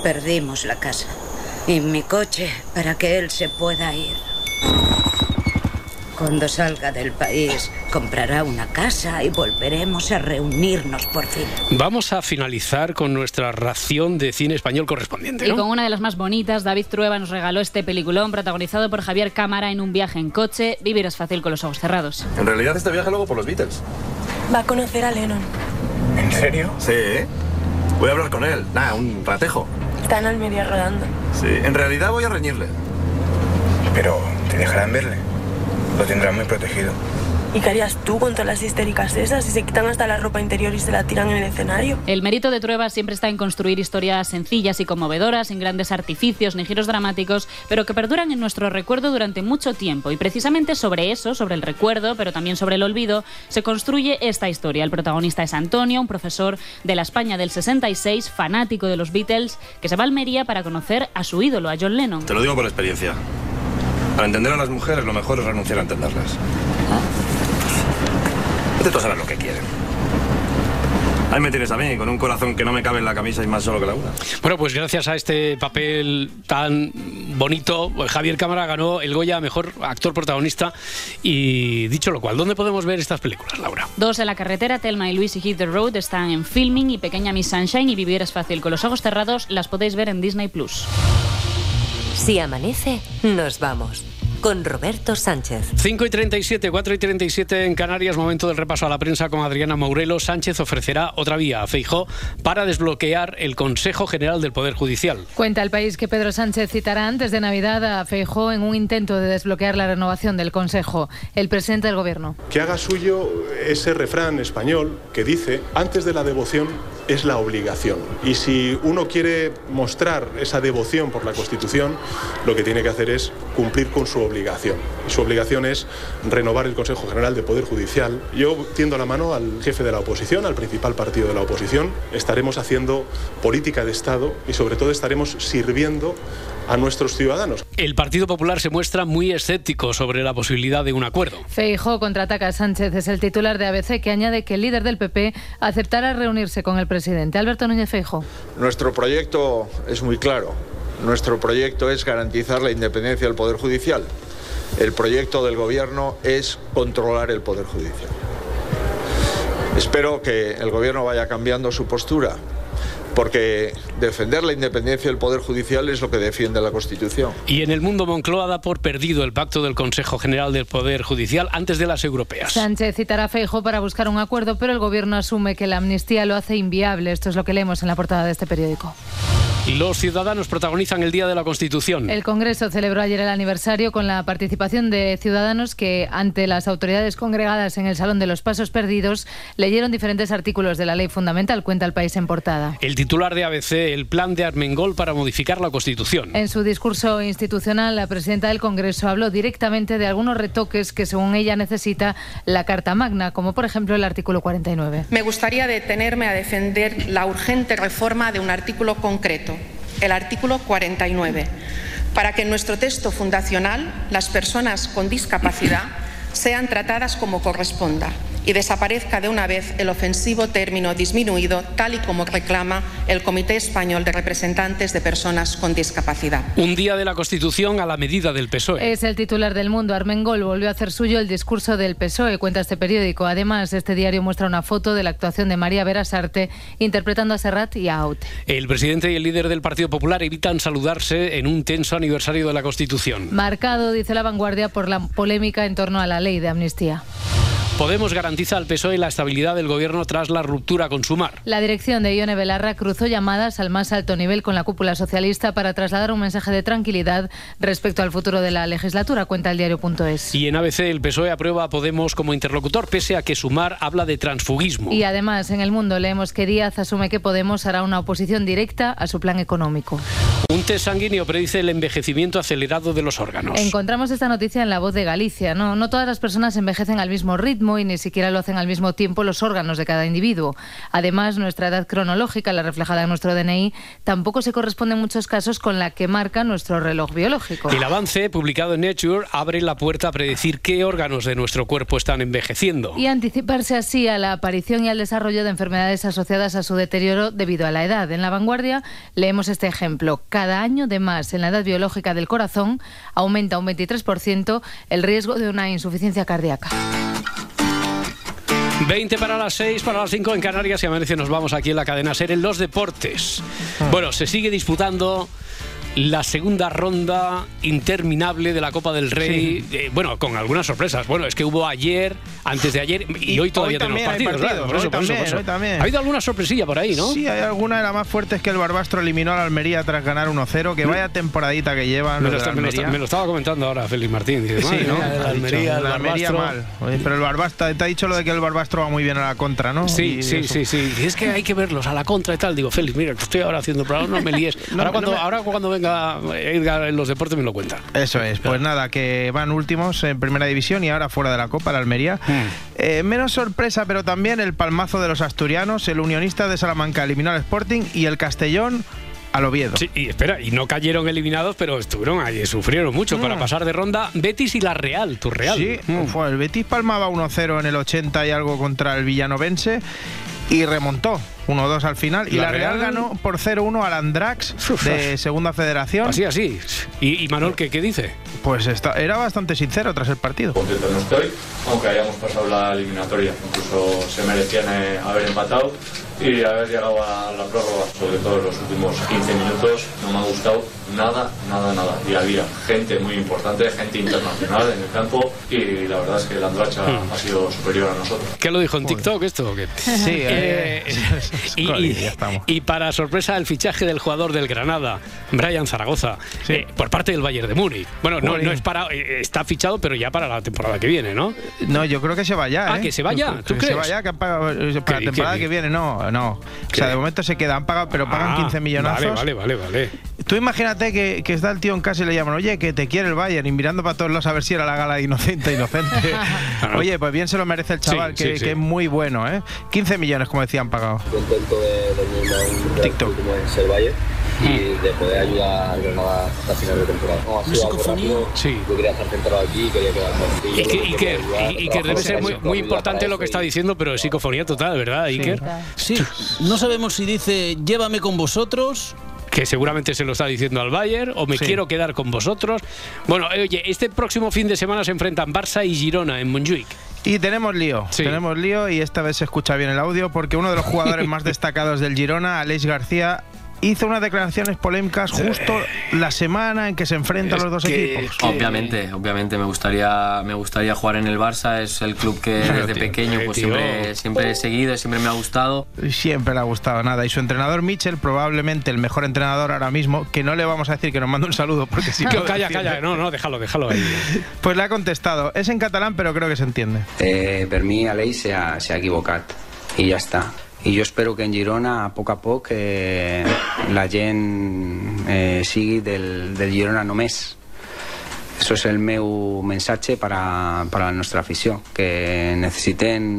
Perdimos la casa y mi coche para que él se pueda ir. Cuando salga del país, comprará una casa y volveremos a reunirnos por fin. Vamos a finalizar con nuestra ración de cine español correspondiente, Y con una de las más bonitas, David Trueba nos regaló este peliculón protagonizado por Javier Cámara en un viaje en coche. Vivir es fácil con los ojos cerrados. En realidad este viaje luego por los Beatles. Va a conocer a Lennon. ¿En serio? Sí. Voy a hablar con él. Nada, un ratejo. Está en Almería rodando. Sí. En realidad voy a reñirle. Pero, ¿te dejarán verle? Lo tendrán muy protegido. ¿Y qué harías tú con todas las histéricas esas si se quitan hasta la ropa interior y se la tiran en el escenario? El mérito de Trueba siempre está en construir historias sencillas y conmovedoras, sin grandes artificios ni giros dramáticos, pero que perduran en nuestro recuerdo durante mucho tiempo. Y precisamente sobre eso, sobre el recuerdo, pero también sobre el olvido, se construye esta historia. El protagonista es Antonio, un profesor de la España del 66, fanático de los Beatles, que se va a Almería para conocer a su ídolo, a John Lennon. Te lo digo por experiencia. Para entender a las mujeres, lo mejor es renunciar a entenderlas. Vete tú a saber lo que quieren. Ahí me tienes a mí, con un corazón que no me cabe en la camisa y más solo que la una. Bueno, pues gracias a este papel tan bonito, Javier Cámara ganó el Goya Mejor Actor Protagonista. Y dicho lo cual, ¿dónde podemos ver estas películas, Laura? Dos en la carretera, Telma y Luis y Hit the Road están en filming y Pequeña Miss Sunshine y Vivir es fácil. Con los ojos cerrados las podéis ver en Disney Plus. Si amanece, nos vamos. Con Roberto Sánchez. 5 y 37, 4 y 37 en Canarias, momento del repaso a la prensa con Adriana Mourelo. Sánchez ofrecerá otra vía a Feijó para desbloquear el Consejo General del Poder Judicial. Cuenta el país que Pedro Sánchez citará antes de Navidad a Feijó en un intento de desbloquear la renovación del Consejo. El presidente del Gobierno. que haga suyo ese refrán español que dice, antes de la devoción es la obligación. Y si uno quiere mostrar esa devoción por la Constitución, lo que tiene que hacer es cumplir con su obligación. Y su obligación es renovar el Consejo General de Poder Judicial. Yo tiendo la mano al jefe de la oposición, al principal partido de la oposición. Estaremos haciendo política de Estado y sobre todo estaremos sirviendo a nuestros ciudadanos. El Partido Popular se muestra muy escéptico sobre la posibilidad de un acuerdo. Feijó contraataca a Sánchez, es el titular de ABC que añade que el líder del PP aceptará reunirse con el presidente. Alberto Núñez Feijó. Nuestro proyecto es muy claro. Nuestro proyecto es garantizar la independencia del Poder Judicial. El proyecto del Gobierno es controlar el Poder Judicial. Espero que el Gobierno vaya cambiando su postura, porque defender la independencia del Poder Judicial es lo que defiende la Constitución. Y en el mundo Moncloa da por perdido el pacto del Consejo General del Poder Judicial antes de las europeas. Sánchez citará a Feijó para buscar un acuerdo, pero el gobierno asume que la amnistía lo hace inviable. Esto es lo que leemos en la portada de este periódico. Los ciudadanos protagonizan el Día de la Constitución. El Congreso celebró ayer el aniversario con la participación de ciudadanos que, ante las autoridades congregadas en el Salón de los Pasos Perdidos, leyeron diferentes artículos de la ley fundamental, cuenta el país en portada. El titular de ABC, el plan de Armengol para modificar la Constitución. En su discurso institucional, la presidenta del Congreso habló directamente de algunos retoques que, según ella, necesita la Carta Magna, como por ejemplo el artículo 49. Me gustaría detenerme a defender la urgente reforma de un artículo concreto, el artículo 49, para que en nuestro texto fundacional las personas con discapacidad sean tratadas como corresponda y desaparezca de una vez el ofensivo término disminuido, tal y como reclama el Comité Español de Representantes de Personas con Discapacidad. Un día de la Constitución a la medida del PSOE. Es el titular del mundo. Armengol volvió a hacer suyo el discurso del PSOE, cuenta este periódico. Además, este diario muestra una foto de la actuación de María Berasarte interpretando a Serrat y a Aute. El presidente y el líder del Partido Popular evitan saludarse en un tenso aniversario de la Constitución. Marcado, dice la vanguardia, por la polémica en torno a la ley de amnistía. Podemos garantiza al PSOE la estabilidad del gobierno tras la ruptura con Sumar. La dirección de Ione Belarra cruzó llamadas al más alto nivel con la cúpula socialista para trasladar un mensaje de tranquilidad respecto al futuro de la legislatura, cuenta el diario.es. Y en ABC el PSOE aprueba a Podemos como interlocutor, pese a que Sumar habla de transfugismo. Y además en el mundo leemos que Díaz asume que Podemos hará una oposición directa a su plan económico. Un test sanguíneo predice el envejecimiento acelerado de los órganos. Encontramos esta noticia en La Voz de Galicia. No, no todas las personas envejecen al mismo ritmo y ni siquiera lo hacen al mismo tiempo los órganos de cada individuo. Además, nuestra edad cronológica, la reflejada en nuestro DNI, tampoco se corresponde en muchos casos con la que marca nuestro reloj biológico. El avance, publicado en Nature, abre la puerta a predecir qué órganos de nuestro cuerpo están envejeciendo. Y anticiparse así a la aparición y al desarrollo de enfermedades asociadas a su deterioro debido a la edad. En la vanguardia leemos este ejemplo. Cada año de más en la edad biológica del corazón aumenta un 23% el riesgo de una insuficiencia cardíaca. 20 para las 6, para las 5 en Canarias y amanece nos vamos aquí en la cadena SER en los deportes. Ah. Bueno, se sigue disputando la segunda ronda interminable de la Copa del Rey. Eh, bueno, con algunas sorpresas. Bueno, es que hubo ayer, antes de ayer y, Y hoy todavía hoy tenemos partidos. claro, hoy también, por eso. hoy también. Ha habido alguna sorpresilla por ahí, ¿no? Sí, hay alguna de las más fuertes que el Barbastro eliminó al Almería tras ganar 1-0. Que vaya temporadita que llevan. Me lo, de está- me lo está- Almería. me lo estaba comentando ahora Félix Martín. Dice, Sí, "Madre ¿no? Almería, el el Almería Barbastro". mal. Oye, pero el Barbastro, te ha dicho lo de que el Barbastro va muy bien a la contra, ¿no? Sí, Y sí, eso. sí, sí. Y es que hay que verlos a la contra y tal. Digo, Félix, mira, que estoy ahora haciendo programa, no me líes. No, ahora, no cuando, me- ahora cuando venga Edgar en los deportes me lo cuenta. Eso es, pues nada, que van últimos en primera división y ahora fuera de la Copa, la Almería. Hmm. Eh, menos sorpresa, pero también el palmazo de los asturianos, el unionista de Salamanca eliminó al Sporting y el Castellón al Oviedo. Sí, y espera, y no cayeron eliminados, pero estuvieron ahí, sufrieron mucho para Mm. pasar de ronda. Betis y la Real, tu Real. Sí, Mm. fue, el Betis palmaba 1-0 en el 80 y algo contra el Villanovense y remontó 1-2 al final. Y La la, Real, Real- ganó por 0-1 al Andrax de Segunda Federación. Así, así. ¿Y, y Manuel qué, qué dice? Pues está, era bastante sincero tras el partido. contento no estoy, aunque hayamos pasado la eliminatoria. Incluso se merecían eh, haber empatado y haber llegado a la prórroga, sobre todo los últimos 15 minutos, no me ha gustado nada, nada, nada. Y había gente muy importante, gente internacional en el campo y la verdad es que el Andracha Hmm. ha sido superior a nosotros. ¿Qué lo dijo en TikTok esto? o qué? Sí, Eh, eh, y, y- ya y para sorpresa el fichaje del jugador del Granada, Brian Zaragoza, eh, por parte del Bayern de Múnich. Bueno, no, no es para, está fichado, pero ya para la temporada que viene, ¿no? No, yo creo que se vaya. Ah, ¿eh? que se vaya, ¿tú que crees? se vaya, que han pagado, para ¿Qué- la temporada qué- que viene, no, no. O sea, de momento se queda, han pagado, pero pagan Ah, 15 millonazos. Vale, vale, vale, vale. Tú imagínate que, que está el tío en casa y le llaman, oye, que te quiere el Bayern, y mirando para todos lados a ver si era la gala de inocente, inocente. oye, pues bien se lo merece el chaval, Sí, que, sí, sí. que es muy bueno, ¿eh? 15 millones, como decían, pagado. contento de en un TikTok como es el Valle y de poder ayudar al Granada hasta final de temporada. No, ha sido algo rápido. Yo quería estar centrado aquí, quería quedarme aquí. Y que, lo y ayudar, y- y que debe ser muy, muy importante lo que está diciendo, pero es psicofonía total, ¿verdad, Iker? Sí, no sabemos si dice llévame con vosotros. Que seguramente se lo está diciendo al Bayern, o me Sí. quiero quedar con vosotros. Bueno, eh, oye, este próximo fin de semana se enfrentan Barça y Girona en Montjuic. Y tenemos lío, tenemos lío y esta vez se escucha bien el audio porque uno de los jugadores más destacados del Girona, Aleix García, hizo unas declaraciones polémicas justo la semana en que se enfrentan los dos equipos. Obviamente, obviamente me gustaría, me gustaría jugar en el Barça, es el club que desde tío, pequeño pues tío. siempre, siempre he seguido, siempre me ha gustado. Siempre le ha gustado nada. Y su entrenador Mitchell, probablemente el mejor entrenador ahora mismo, que no le vamos a decir que nos mande un saludo porque que lo calla, calla, no, no, déjalo, déjalo ahí. Pues le ha contestado. Es en catalán, pero creo que se entiende. Eh, per mi Aleix s'ha s'ha equivocat i ja està. I jo espero que en Girona, a poc a poc, eh, la gent eh, sigui del, del Girona només. Això és el meu missatge per a, per a la nostra afició, que necessitem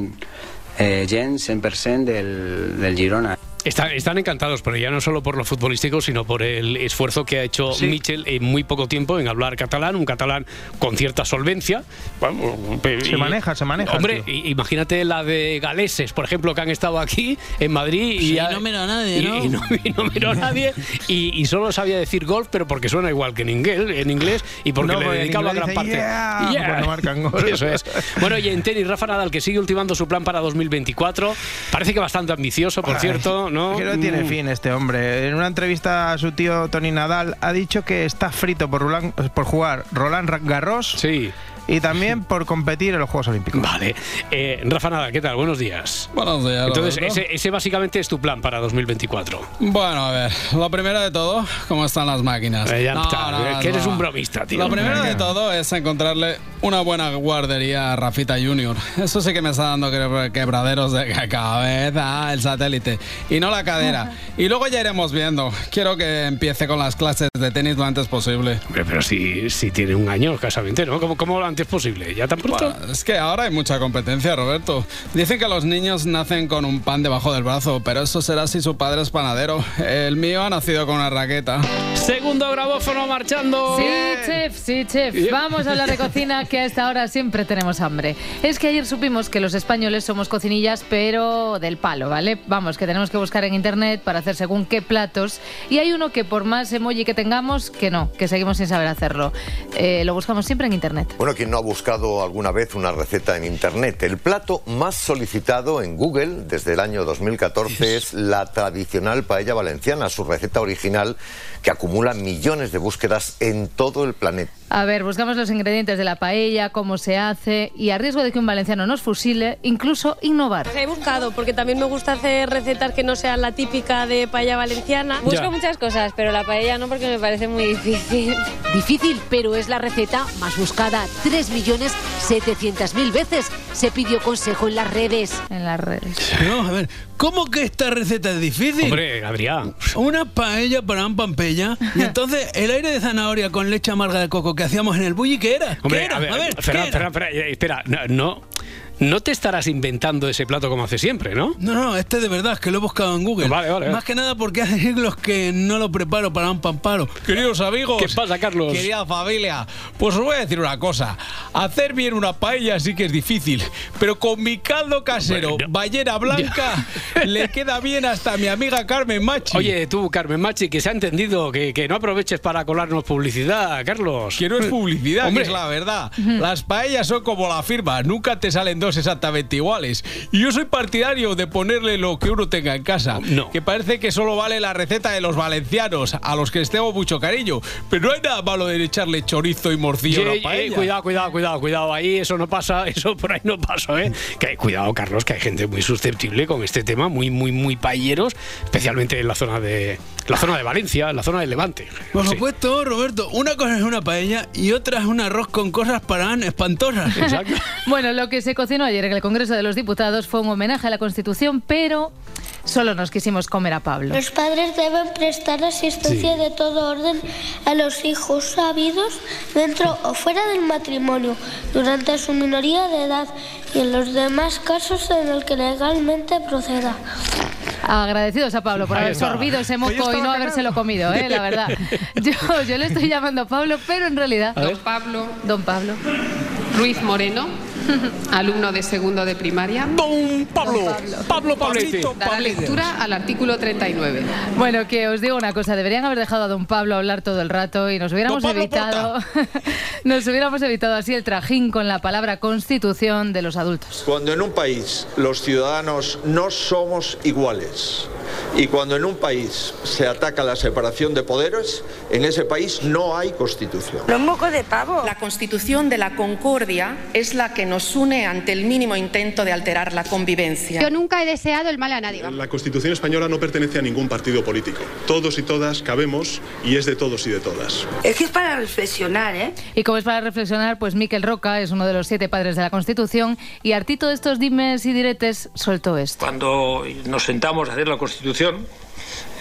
eh, gent 100% del, del Girona. Están, están encantados, pero ya no solo por lo futbolístico, sino por el esfuerzo que ha hecho Sí. Michel en muy poco tiempo en hablar catalán, un catalán con cierta solvencia. Bueno, Se y- maneja, se maneja, Hombre, tío. imagínate la de galeses, por ejemplo, que han estado aquí en Madrid y, Sí, ya- no mira a nadie, y- ¿no? y no, y no miró a nadie y, y solo sabía decir golf, pero porque suena igual que en inglés, en inglés y porque No, le dedicaba gran dice, parte. "Yeah", Yeah. cuando marcan gol. Eso es. Bueno, y en tenis, Rafa Nadal, que sigue ultimando su plan para 2024. Parece que bastante ambicioso, por Ay, cierto, ¿no? Que no tiene Mm. fin este hombre. En una entrevista a su tío Tony Nadal ha dicho que está frito por, Roland- por jugar Roland Garros Sí. Y también por competir en los Juegos Olímpicos. Vale. Eh, Rafa Nadal, ¿qué tal? Buenos días. Buenos días. Entonces, ese, ese básicamente es tu plan para 2024. Bueno, a ver, lo primero de todo, ¿cómo están las máquinas? Eh, ya No, está, no, eh, no, que eres no. un bromista, tío. Lo primero de todo es encontrarle una buena guardería a Rafita Junior. Eso sí que me está dando que- quebraderos de cabeza, el satélite, y no la cadera. Y luego ya iremos viendo. Quiero que empiece con las clases de tenis lo antes posible. Hombre, pero si, si tiene un año escasamente, ¿no? ¿Cómo, cómo lo antes posible? ¿Ya tan pronto? Bueno, es que ahora hay mucha competencia, Roberto. Dicen que los niños nacen con un pan debajo del brazo, pero eso será si su padre es panadero. El mío ha nacido con una raqueta. Segundo grabófono marchando. Sí, chef, sí, chef. Vamos a hablar de cocina, que a esta hora siempre tenemos hambre. Es que ayer supimos que los españoles somos cocinillas, pero del palo, ¿vale? Vamos, que tenemos que buscar en internet para hacer según qué platos. Y hay uno que por más emoji que tengamos, que no, que seguimos sin saber hacerlo. Eh, lo buscamos siempre en internet. Bueno, quien no ha buscado alguna vez una receta en Internet, el plato más solicitado en Google desde el año 2014 es la tradicional paella valenciana, su receta original que acumula millones de búsquedas en todo el planeta. A ver, buscamos los ingredientes de la paella, cómo se hace y a riesgo de que un valenciano nos fusile, incluso innovar. He buscado, porque también me gusta hacer recetas que no sean la típica de paella valenciana. Busco Busco muchas cosas, pero la paella no porque me parece muy difícil. Difícil, pero es la receta más buscada. 3.700.000 veces se pidió consejo en las redes. En las redes. No, a ver, ¿cómo que esta receta es difícil? Hombre, Adrián. Una paella para un pampella y entonces el aire de zanahoria con leche amarga de coco que hacíamos en el bulli, ¿qué era? Hombre, ¿Qué era? a ver, ¿qué Ferran, era? Ferran, Ferran, eh, espera, no, no, no te estarás inventando ese plato como hace siempre, ¿no? No, no, este de verdad, es que lo he buscado en Google. Vale, vale. Más que nada porque hace siglos que no lo preparo para un pamparo. Queridos amigos. ¿Qué pasa, Carlos? Querida familia, pues os voy a decir una cosa. Hacer bien una paella sí que es difícil, pero con mi caldo casero, ballena blanca, le queda bien hasta a mi amiga Carmen Machi. Oye, tú, Carmen Machi, que se ha entendido que, que no aproveches para colarnos publicidad, Carlos. Que no es publicidad, Hombre. que es la verdad. Las paellas son como la firma, nunca te salen dos exactamente iguales. Y yo soy partidario de ponerle lo que uno tenga en casa. No. Que parece que solo vale la receta de los valencianos, a los que les tengo mucho cariño. Pero no hay nada malo de echarle chorizo y morcillo a una eh, paella. cuidado, cuidado, cuidado, cuidado. Ahí eso no pasa, eso por ahí no pasa, ¿eh? Que, cuidado, Carlos, que hay gente muy susceptible con este tema, muy, muy, muy payeros, especialmente en la zona de la zona de Valencia, en la zona del Levante. Por Sí. supuesto, Roberto, una cosa es una paella y otra es un arroz con cosas para espantosas. Exacto. Bueno, lo que se cocinó ayer en el Congreso de los Diputados fue un homenaje a la Constitución, pero solo nos quisimos comer a Pablo. Los padres deben prestar asistencia de todo orden a los hijos sabidos dentro o fuera del matrimonio durante su minoría de edad y en los demás casos en el que legalmente proceda. Agradecidos a Pablo por haber sorbido ese moco y no habérselo comido, ¿eh? la verdad. Yo, yo le estoy llamando Pablo, pero en realidad... Don Pablo. Don Pablo. Ruiz Moreno, alumno de segundo de primaria. Don Pablo. Pablo Pablete. Dará lectura al artículo 39. Bueno, que os digo una cosa, deberían haber dejado a don Pablo hablar todo el rato y nos hubiéramos Pablo evitado nos hubiéramos evitado así el trajín con la palabra constitución de los adultos. Cuando en un país los ciudadanos no somos iguales y cuando en un país se ataca la separación de poderes, en ese país no hay constitución. Los mocos de pavo. La constitución de la concordia es la que nos une ante el mínimo intento de alterar la convivencia. Yo nunca he deseado el mal a nadie. La Constitución española no pertenece a ningún partido político. Todos y todas cabemos y es de todos y de todas. Es que es para reflexionar, ¿eh? Y como es para reflexionar, pues Miquel Roca es uno de los siete padres de la Constitución y hartito de estos dimes y diretes soltó esto. Cuando nos sentamos a hacer la Constitución,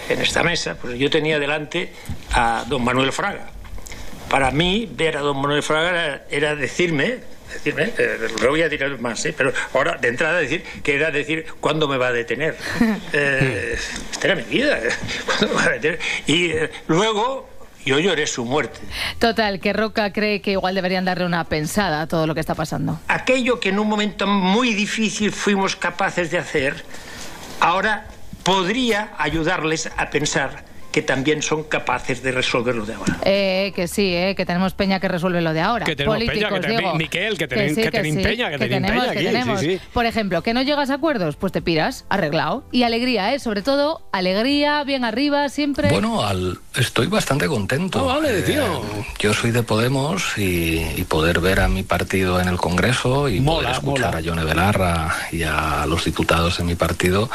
en esta mesa, pues yo tenía delante a don Manuel Fraga. Para mí, ver a don Manuel Fraga era, decirme decir, ¿eh? Lo voy a decir más, ¿eh? pero ahora de entrada decir que era decir cuándo me va a detener. Eh, esta era mi vida. ¿eh? ¿Cuándo me va a detener? Y eh, luego yo lloré su muerte. Total, que Roca cree que igual deberían darle una pensada a todo lo que está pasando. Aquello que en un momento muy difícil fuimos capaces de hacer, ahora podría ayudarles a pensar que también son capaces de resolverlo de ahora. Eh, que sí, eh, que tenemos peña que resuelve lo de ahora. Que tenemos Políticos, peña, que ten- digo. Miquel, que ten- sí, que tenim sí, peña, que tenim tenemos, peña que aquí, sí, tenemos. sí. Por ejemplo, que no llegas a acuerdos, pues te piras, arreglado. Y alegría, ¿eh? Sobre todo, alegría, bien arriba, siempre. Bueno, al- estoy bastante contento. Ah, vale, tío. Eh, yo soy de Podemos y, y poder ver a mi partido en el Congreso y Mola, poder escuchar mola. a Yone Belarra y a los diputados de mi partido,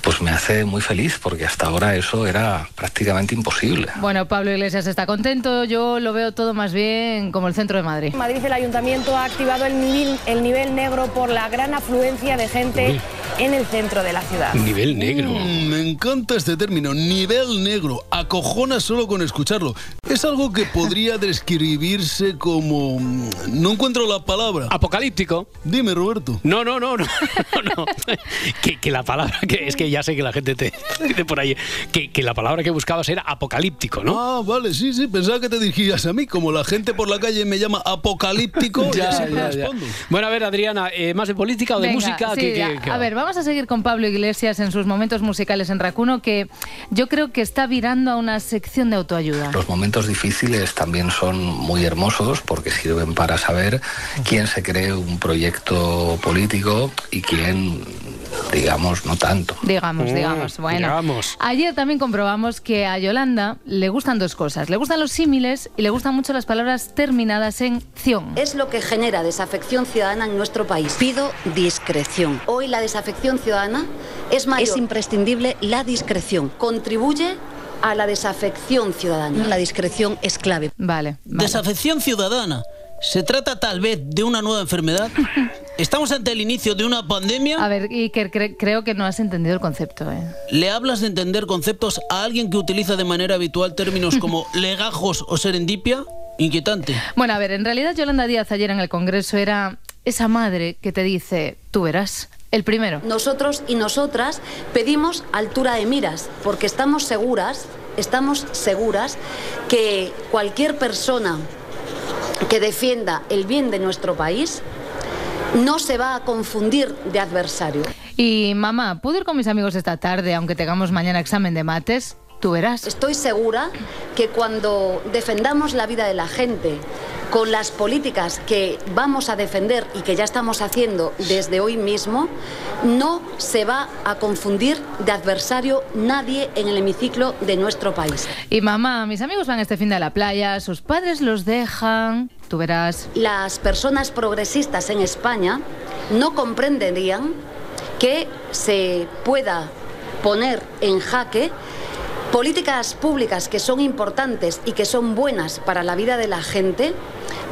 pues me hace muy feliz porque hasta ahora eso era prácticamente imposible. Bueno, Pablo Iglesias está contento, yo lo veo todo más bien como el centro de Madrid. En Madrid el ayuntamiento ha activado el nivel, el nivel negro por la gran afluencia de gente Uy. en el centro de la ciudad. Nivel negro. Mm, me encanta este término, nivel negro. Acojona solo con escucharlo. Es algo que podría describirse como... mm, No encuentro la palabra. Apocalíptico. Dime, Roberto. No, no, no, no. no, no. Que, que la palabra que es que ya sé que la gente te dice por ahí que, que la palabra que buscabas era apocalíptico, ¿no? Ah, vale, sí, sí, pensaba que te dirigías a mí. Como la gente por la calle me llama apocalíptico, ya, Ya, ya, respondo. Bueno, a ver, Adriana, eh, ¿más de política o de Venga, música? sí, ¿Qué- qué- a, qué a va? ver, vamos a seguir con Pablo Iglesias en sus momentos musicales en Racuno, que yo creo que está virando a una sección de autoayuda. Los momentos difíciles también son muy hermosos porque sirven para saber quién se cree un proyecto político y quién, digamos, no tanto. Digamos, Mm, digamos. Bueno, digamos. ayer también comprobamos que a Yolanda le gustan dos cosas. Le gustan los símiles y le gustan mucho las palabras terminadas en ción. Es lo que genera desafección ciudadana en nuestro país. Pido discreción. Hoy la desafección ciudadana es mayor. Es imprescindible la discreción. Contribuye a la desafección ciudadana. La discreción es clave. Vale. Desafección ciudadana. ¿Se trata tal vez de una nueva enfermedad? ¿Estamos ante el inicio de una pandemia? A ver, Iker, cre- creo que no has entendido el concepto. ¿eh? ¿Le hablas de entender conceptos a alguien que utiliza de manera habitual términos como legajos o serendipia? Inquietante. Bueno, a ver, en realidad Yolanda Díaz ayer en el Congreso era esa madre que te dice, tú verás, el primero. Nosotros y nosotras pedimos altura de miras porque estamos seguras, estamos seguras que cualquier persona que defienda el bien de nuestro país no se va a confundir de adversario. Y mamá, ¿puedo ir con mis amigos esta tarde, aunque tengamos mañana examen de mates? Tú verás. Estoy segura que cuando defendamos la vida de la gente con las políticas que vamos a defender y que ya estamos haciendo desde hoy mismo, no se va a confundir de adversario nadie en el hemiciclo de nuestro país. Y mamá, mis amigos van este fin de a la playa, sus padres los dejan, tú verás. Las personas progresistas en España no comprenderían que se pueda poner en jaque políticas públicas que son importantes y que son buenas para la vida de la gente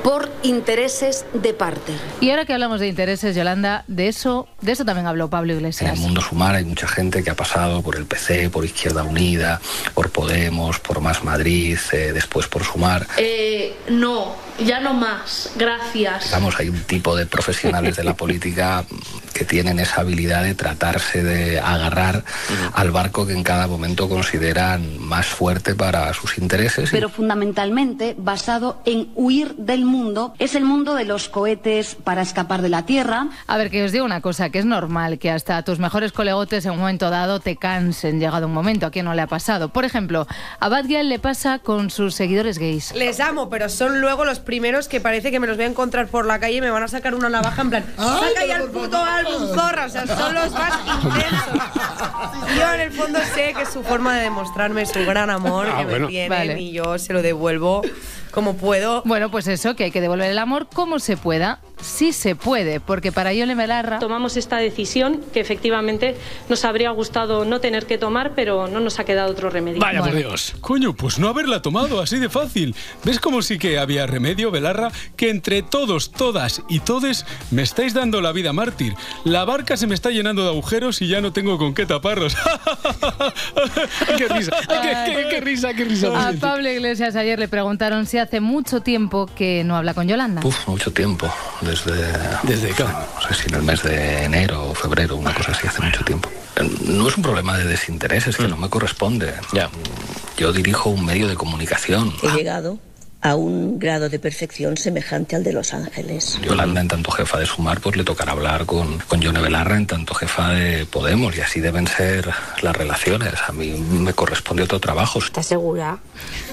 por intereses de parte. Y ahora que hablamos de intereses, Yolanda, de eso, de eso también habló Pablo En Iglesias. el mundo sumar hay mucha gente que ha pasado por el PC, por Izquierda Unida, por Podemos, por Más Madrid, eh, después por Sumar. Eh, no, ya no más. Gracias. Digamos, hay un tipo de profesionales de la política que tienen esa habilidad de tratarse de agarrar al barco que en cada momento consideran más fuerte para sus intereses. y Pero fundamentalmente basado en huir del mundo. Es el mundo de los cohetes para escapar de la Tierra. A ver, que os digo una cosa, que es normal que hasta tus mejores colegotes en un momento dado te cansen, llegado un momento, a quien no le ha pasado. Por ejemplo, a Bad Gyal le pasa con sus seguidores gays. Les amo, pero son luego los primeros que parece que me los voy a encontrar por la calle y me van a sacar una navaja en plan, saca ya el puto álbum, zorra, o sea, son los más intensos. Yo en el fondo sé que es su forma de demostrarme su gran amor Ah, que bueno. me tienen Vale. y yo se lo devuelvo como puedo. Bueno, pues eso, que hay que devolver el amor como se pueda. Sí se puede, porque para Yole Melarra... Tomamos esta decisión que efectivamente nos habría gustado no tener que tomar, pero no nos ha quedado otro remedio. Vaya por Dios. Coño, pues no haberla tomado así de fácil. ¿Ves como sí que había remedio? remedio, Belarra, que entre todos, todas y todes me estáis dando la vida mártir. La barca se me está llenando de agujeros y ya no tengo con qué taparlos. qué risa, qué, qué- qué risa, qué risa. A Pablo Iglesias ayer le preguntaron si hace mucho tiempo que no habla con Yolanda. Uf, mucho tiempo, desde... ¿Desde qué? No sé si en el mes de enero o febrero, una cosa así, hace mucho tiempo. No es un problema de desinterés, es que no me corresponde. Yo dirijo un medio de comunicación. He llegado a un grado de perfección semejante al de Los Ángeles. Yolanda, en tanto jefa de Sumar, pues le tocará hablar con, con Yone Belarra, en tanto jefa de Podemos, y así deben ser las relaciones. A mí me corresponde otro trabajo. ¿Estás segura?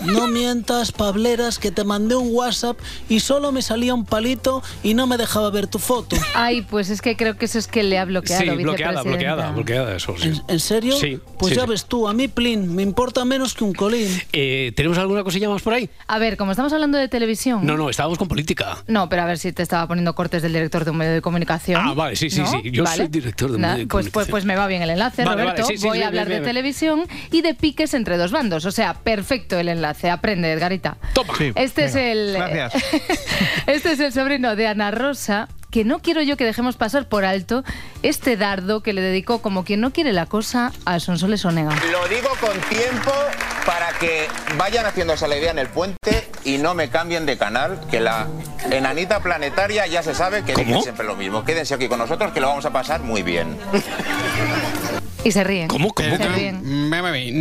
No mientas, Pableras, que te mandé un WhatsApp y solo me salía un palito y no me dejaba ver tu foto. Ay, pues es que creo que eso es que le ha bloqueado, Sí, bloqueada, bloqueada, bloqueada, eso sí. ¿En, en serio? Sí, Pues sí, ya sí. ves tú, a mí, Plin, me importa menos que un colín. Eh, ¿Tenemos alguna cosilla más por ahí? A ver, como estamos hablando de televisión. No, no, estábamos con política. No, pero a ver si te estaba poniendo cortes del director de un medio de comunicación. Ah, vale, sí, sí, ¿no? sí. Yo Vale. soy director de un medio de pues, pues, comunicación. pues me va bien el enlace, Vale, Roberto. vale, sí, sí, Voy sí, a hablar bien, de bien. televisión y de piques entre dos bandos. O sea, perfecto el enlace. Aprende, Edgarita. Toma. Este es el. Gracias. este es el sobrino de Ana Rosa. Que no quiero yo que dejemos pasar por alto este dardo que le dedicó como quien no quiere la cosa a Sonsoles Onega. Lo digo con tiempo para que vayan haciéndose la idea en el puente y no me cambien de canal, que la enanita planetaria ya se sabe que dice siempre lo mismo. Quédense aquí con nosotros que lo vamos a pasar muy bien. Y se ríen. ¿Cómo? ¿Cómo? Se ríen.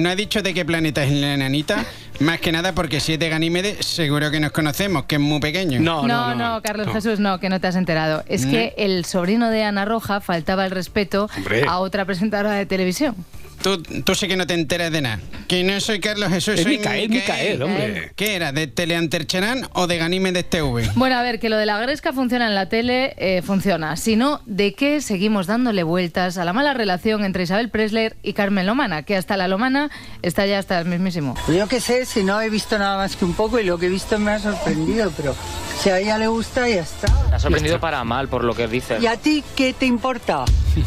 No he dicho de qué planeta es la enanita, más que nada porque si es de Ganímedes, seguro que nos conocemos, que es muy pequeño. No, No, no, Carlos Jesús, no, que no te has enterado. Es que el sobrino de Ana Roja faltaba el respeto Hombre. a otra presentadora de televisión. Tú, tú sí que no te enteras de nada. Que no soy Carlos Jesús, Es soy Micael, Micael, hombre. ¿Qué era? ¿De Teleantercherán o de Ganímedes TV? Bueno, a ver, que lo de la gresca funciona en la tele, eh, funciona. Si no, ¿de qué seguimos dándole vueltas a la mala relación entre Isabel Presler y Carmen Lomana? Que hasta la Lomana está ya hasta el mismísimo. Yo qué sé, si no he visto nada más que un poco y lo que he visto me ha sorprendido, pero si a ella le gusta, ya está. Me ha sorprendido para mal por lo que dices. ¿Y a ti qué te importa?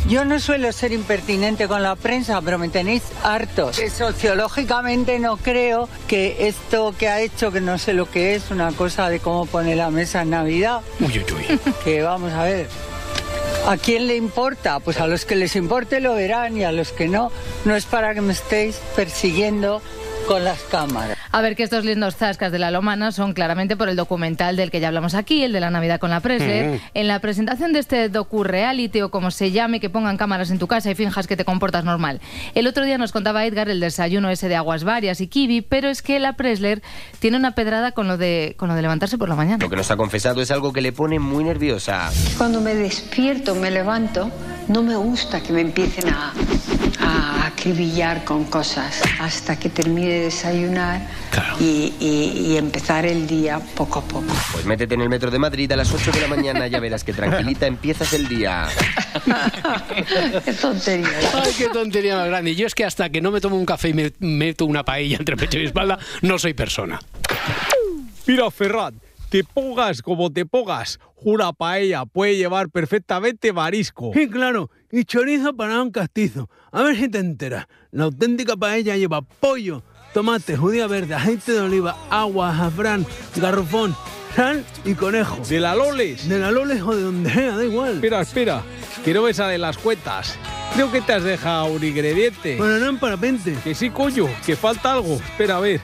Yo no suelo ser impertinente con la prensa, pero me tenéis hartos. Que sociológicamente no creo que esto que ha hecho, que no sé lo que es, una cosa de cómo pone la mesa en Navidad, Uy, uy, uy. que vamos a ver. ¿A quién le importa? Pues a los que les importe lo verán y a los que no, no es para que me estéis persiguiendo con las cámaras. A ver, que estos lindos zascas de la Lomana son claramente por el documental del que ya hablamos aquí, el de la Navidad con la Presler. Mm. En la presentación de este docu-reality o como se llame, que pongan cámaras en tu casa y finjas que te comportas normal. El otro día nos contaba Edgar el desayuno ese de aguas varias y kiwi, pero es que la Presler tiene una pedrada con lo de, con lo de levantarse por la mañana. Lo que nos ha confesado es algo que le pone muy nerviosa. Cuando me despierto, me levanto, no me gusta que me empiecen a, a acribillar con cosas hasta que termine de desayunar y, y- y empezar el día poco a poco. Pues métete en el metro de Madrid a las 8 de la mañana, ya verás que tranquilita empiezas el día. Qué tontería. Ay, qué tontería más grande. Yo es que hasta que no me tomo un café y me meto una paella entre pecho y espalda, no soy persona. Mira, Ferran, te pongas como te pongas, una paella puede llevar perfectamente marisco. Sí, claro, y chorizo para un castizo. A ver si te enteras. La auténtica paella lleva pollo, tomate, judía verde, aceite de oliva, agua, azafrán, garrofón, sal y conejo. ¿De la Loles? De la Loles o de donde sea, da igual. Espera, espera, que no me salen las cuentas. Creo que te has dejado un ingrediente. Bueno, no en parapente. Que sí, coño, que falta algo. Espera, a ver.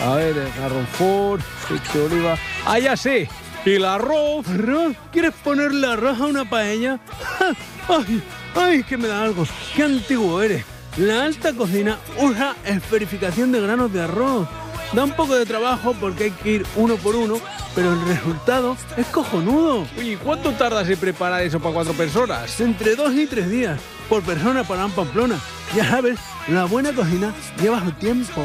A ver, el garrofón, aceite de oliva. Ah, ya sé. El arroz. ¿Arroz? ¿Quieres ponerle arroz a una paella? ¡Ay! ¡Ay, que me da algo! ¡Qué antiguo eres! La alta cocina usa esferificación de granos de arroz. Da un poco de trabajo porque hay que ir uno por uno, pero el resultado es cojonudo. Oye, ¿cuánto tardas en preparar eso para cuatro personas? Entre dos y tres días, por persona para un Pamplona. Ya sabes, la buena cocina lleva su tiempo.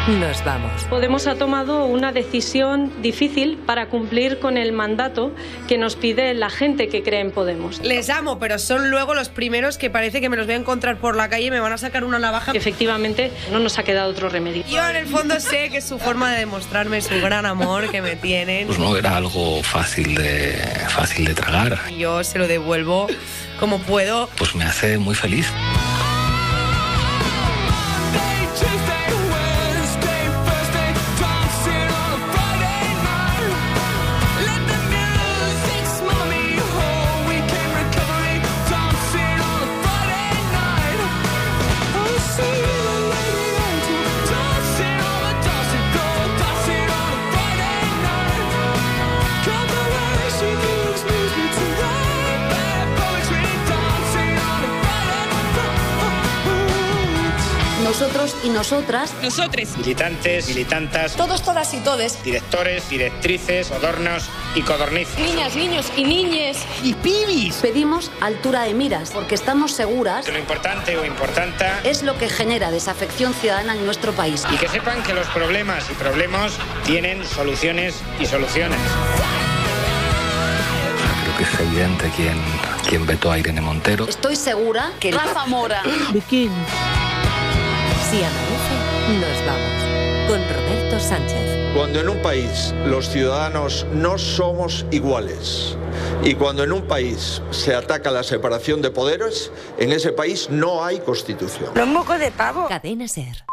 nos vamos. Podemos ha tomado una decisión difícil para cumplir con el mandato que nos pide la gente que cree en Podemos. Les amo, pero son luego los primeros que parece que me los voy a encontrar por la calle y me van a sacar una navaja. Efectivamente, no nos ha quedado otro remedio. Yo en el fondo sé que es su forma de demostrarme su gran amor que me tienen. Pues no era algo fácil de, fácil de tragar. Yo se lo devuelvo como puedo. Pues me hace muy feliz. Nosotras. Nosotros. Militantes, militantas, Todos, todas y todes. directores, directrices, codornos y codornices. Niñas, niños y niñes. Y pibis. Pedimos altura de miras porque estamos seguras Que lo importante o importanta es lo que genera desafección ciudadana en nuestro país. y que sepan que los problemas y problemas tienen soluciones y soluciones. Creo que es evidente quién, quién vetó a Irene Montero. Estoy segura que Rafa Mora. Si amanece, nos vamos. Con Roberto Sánchez. Cuando en un país los ciudadanos no somos iguales y cuando en un país se ataca la separación de poderes, en ese país no hay constitución. Los mocos de pavo. Cadena Ser.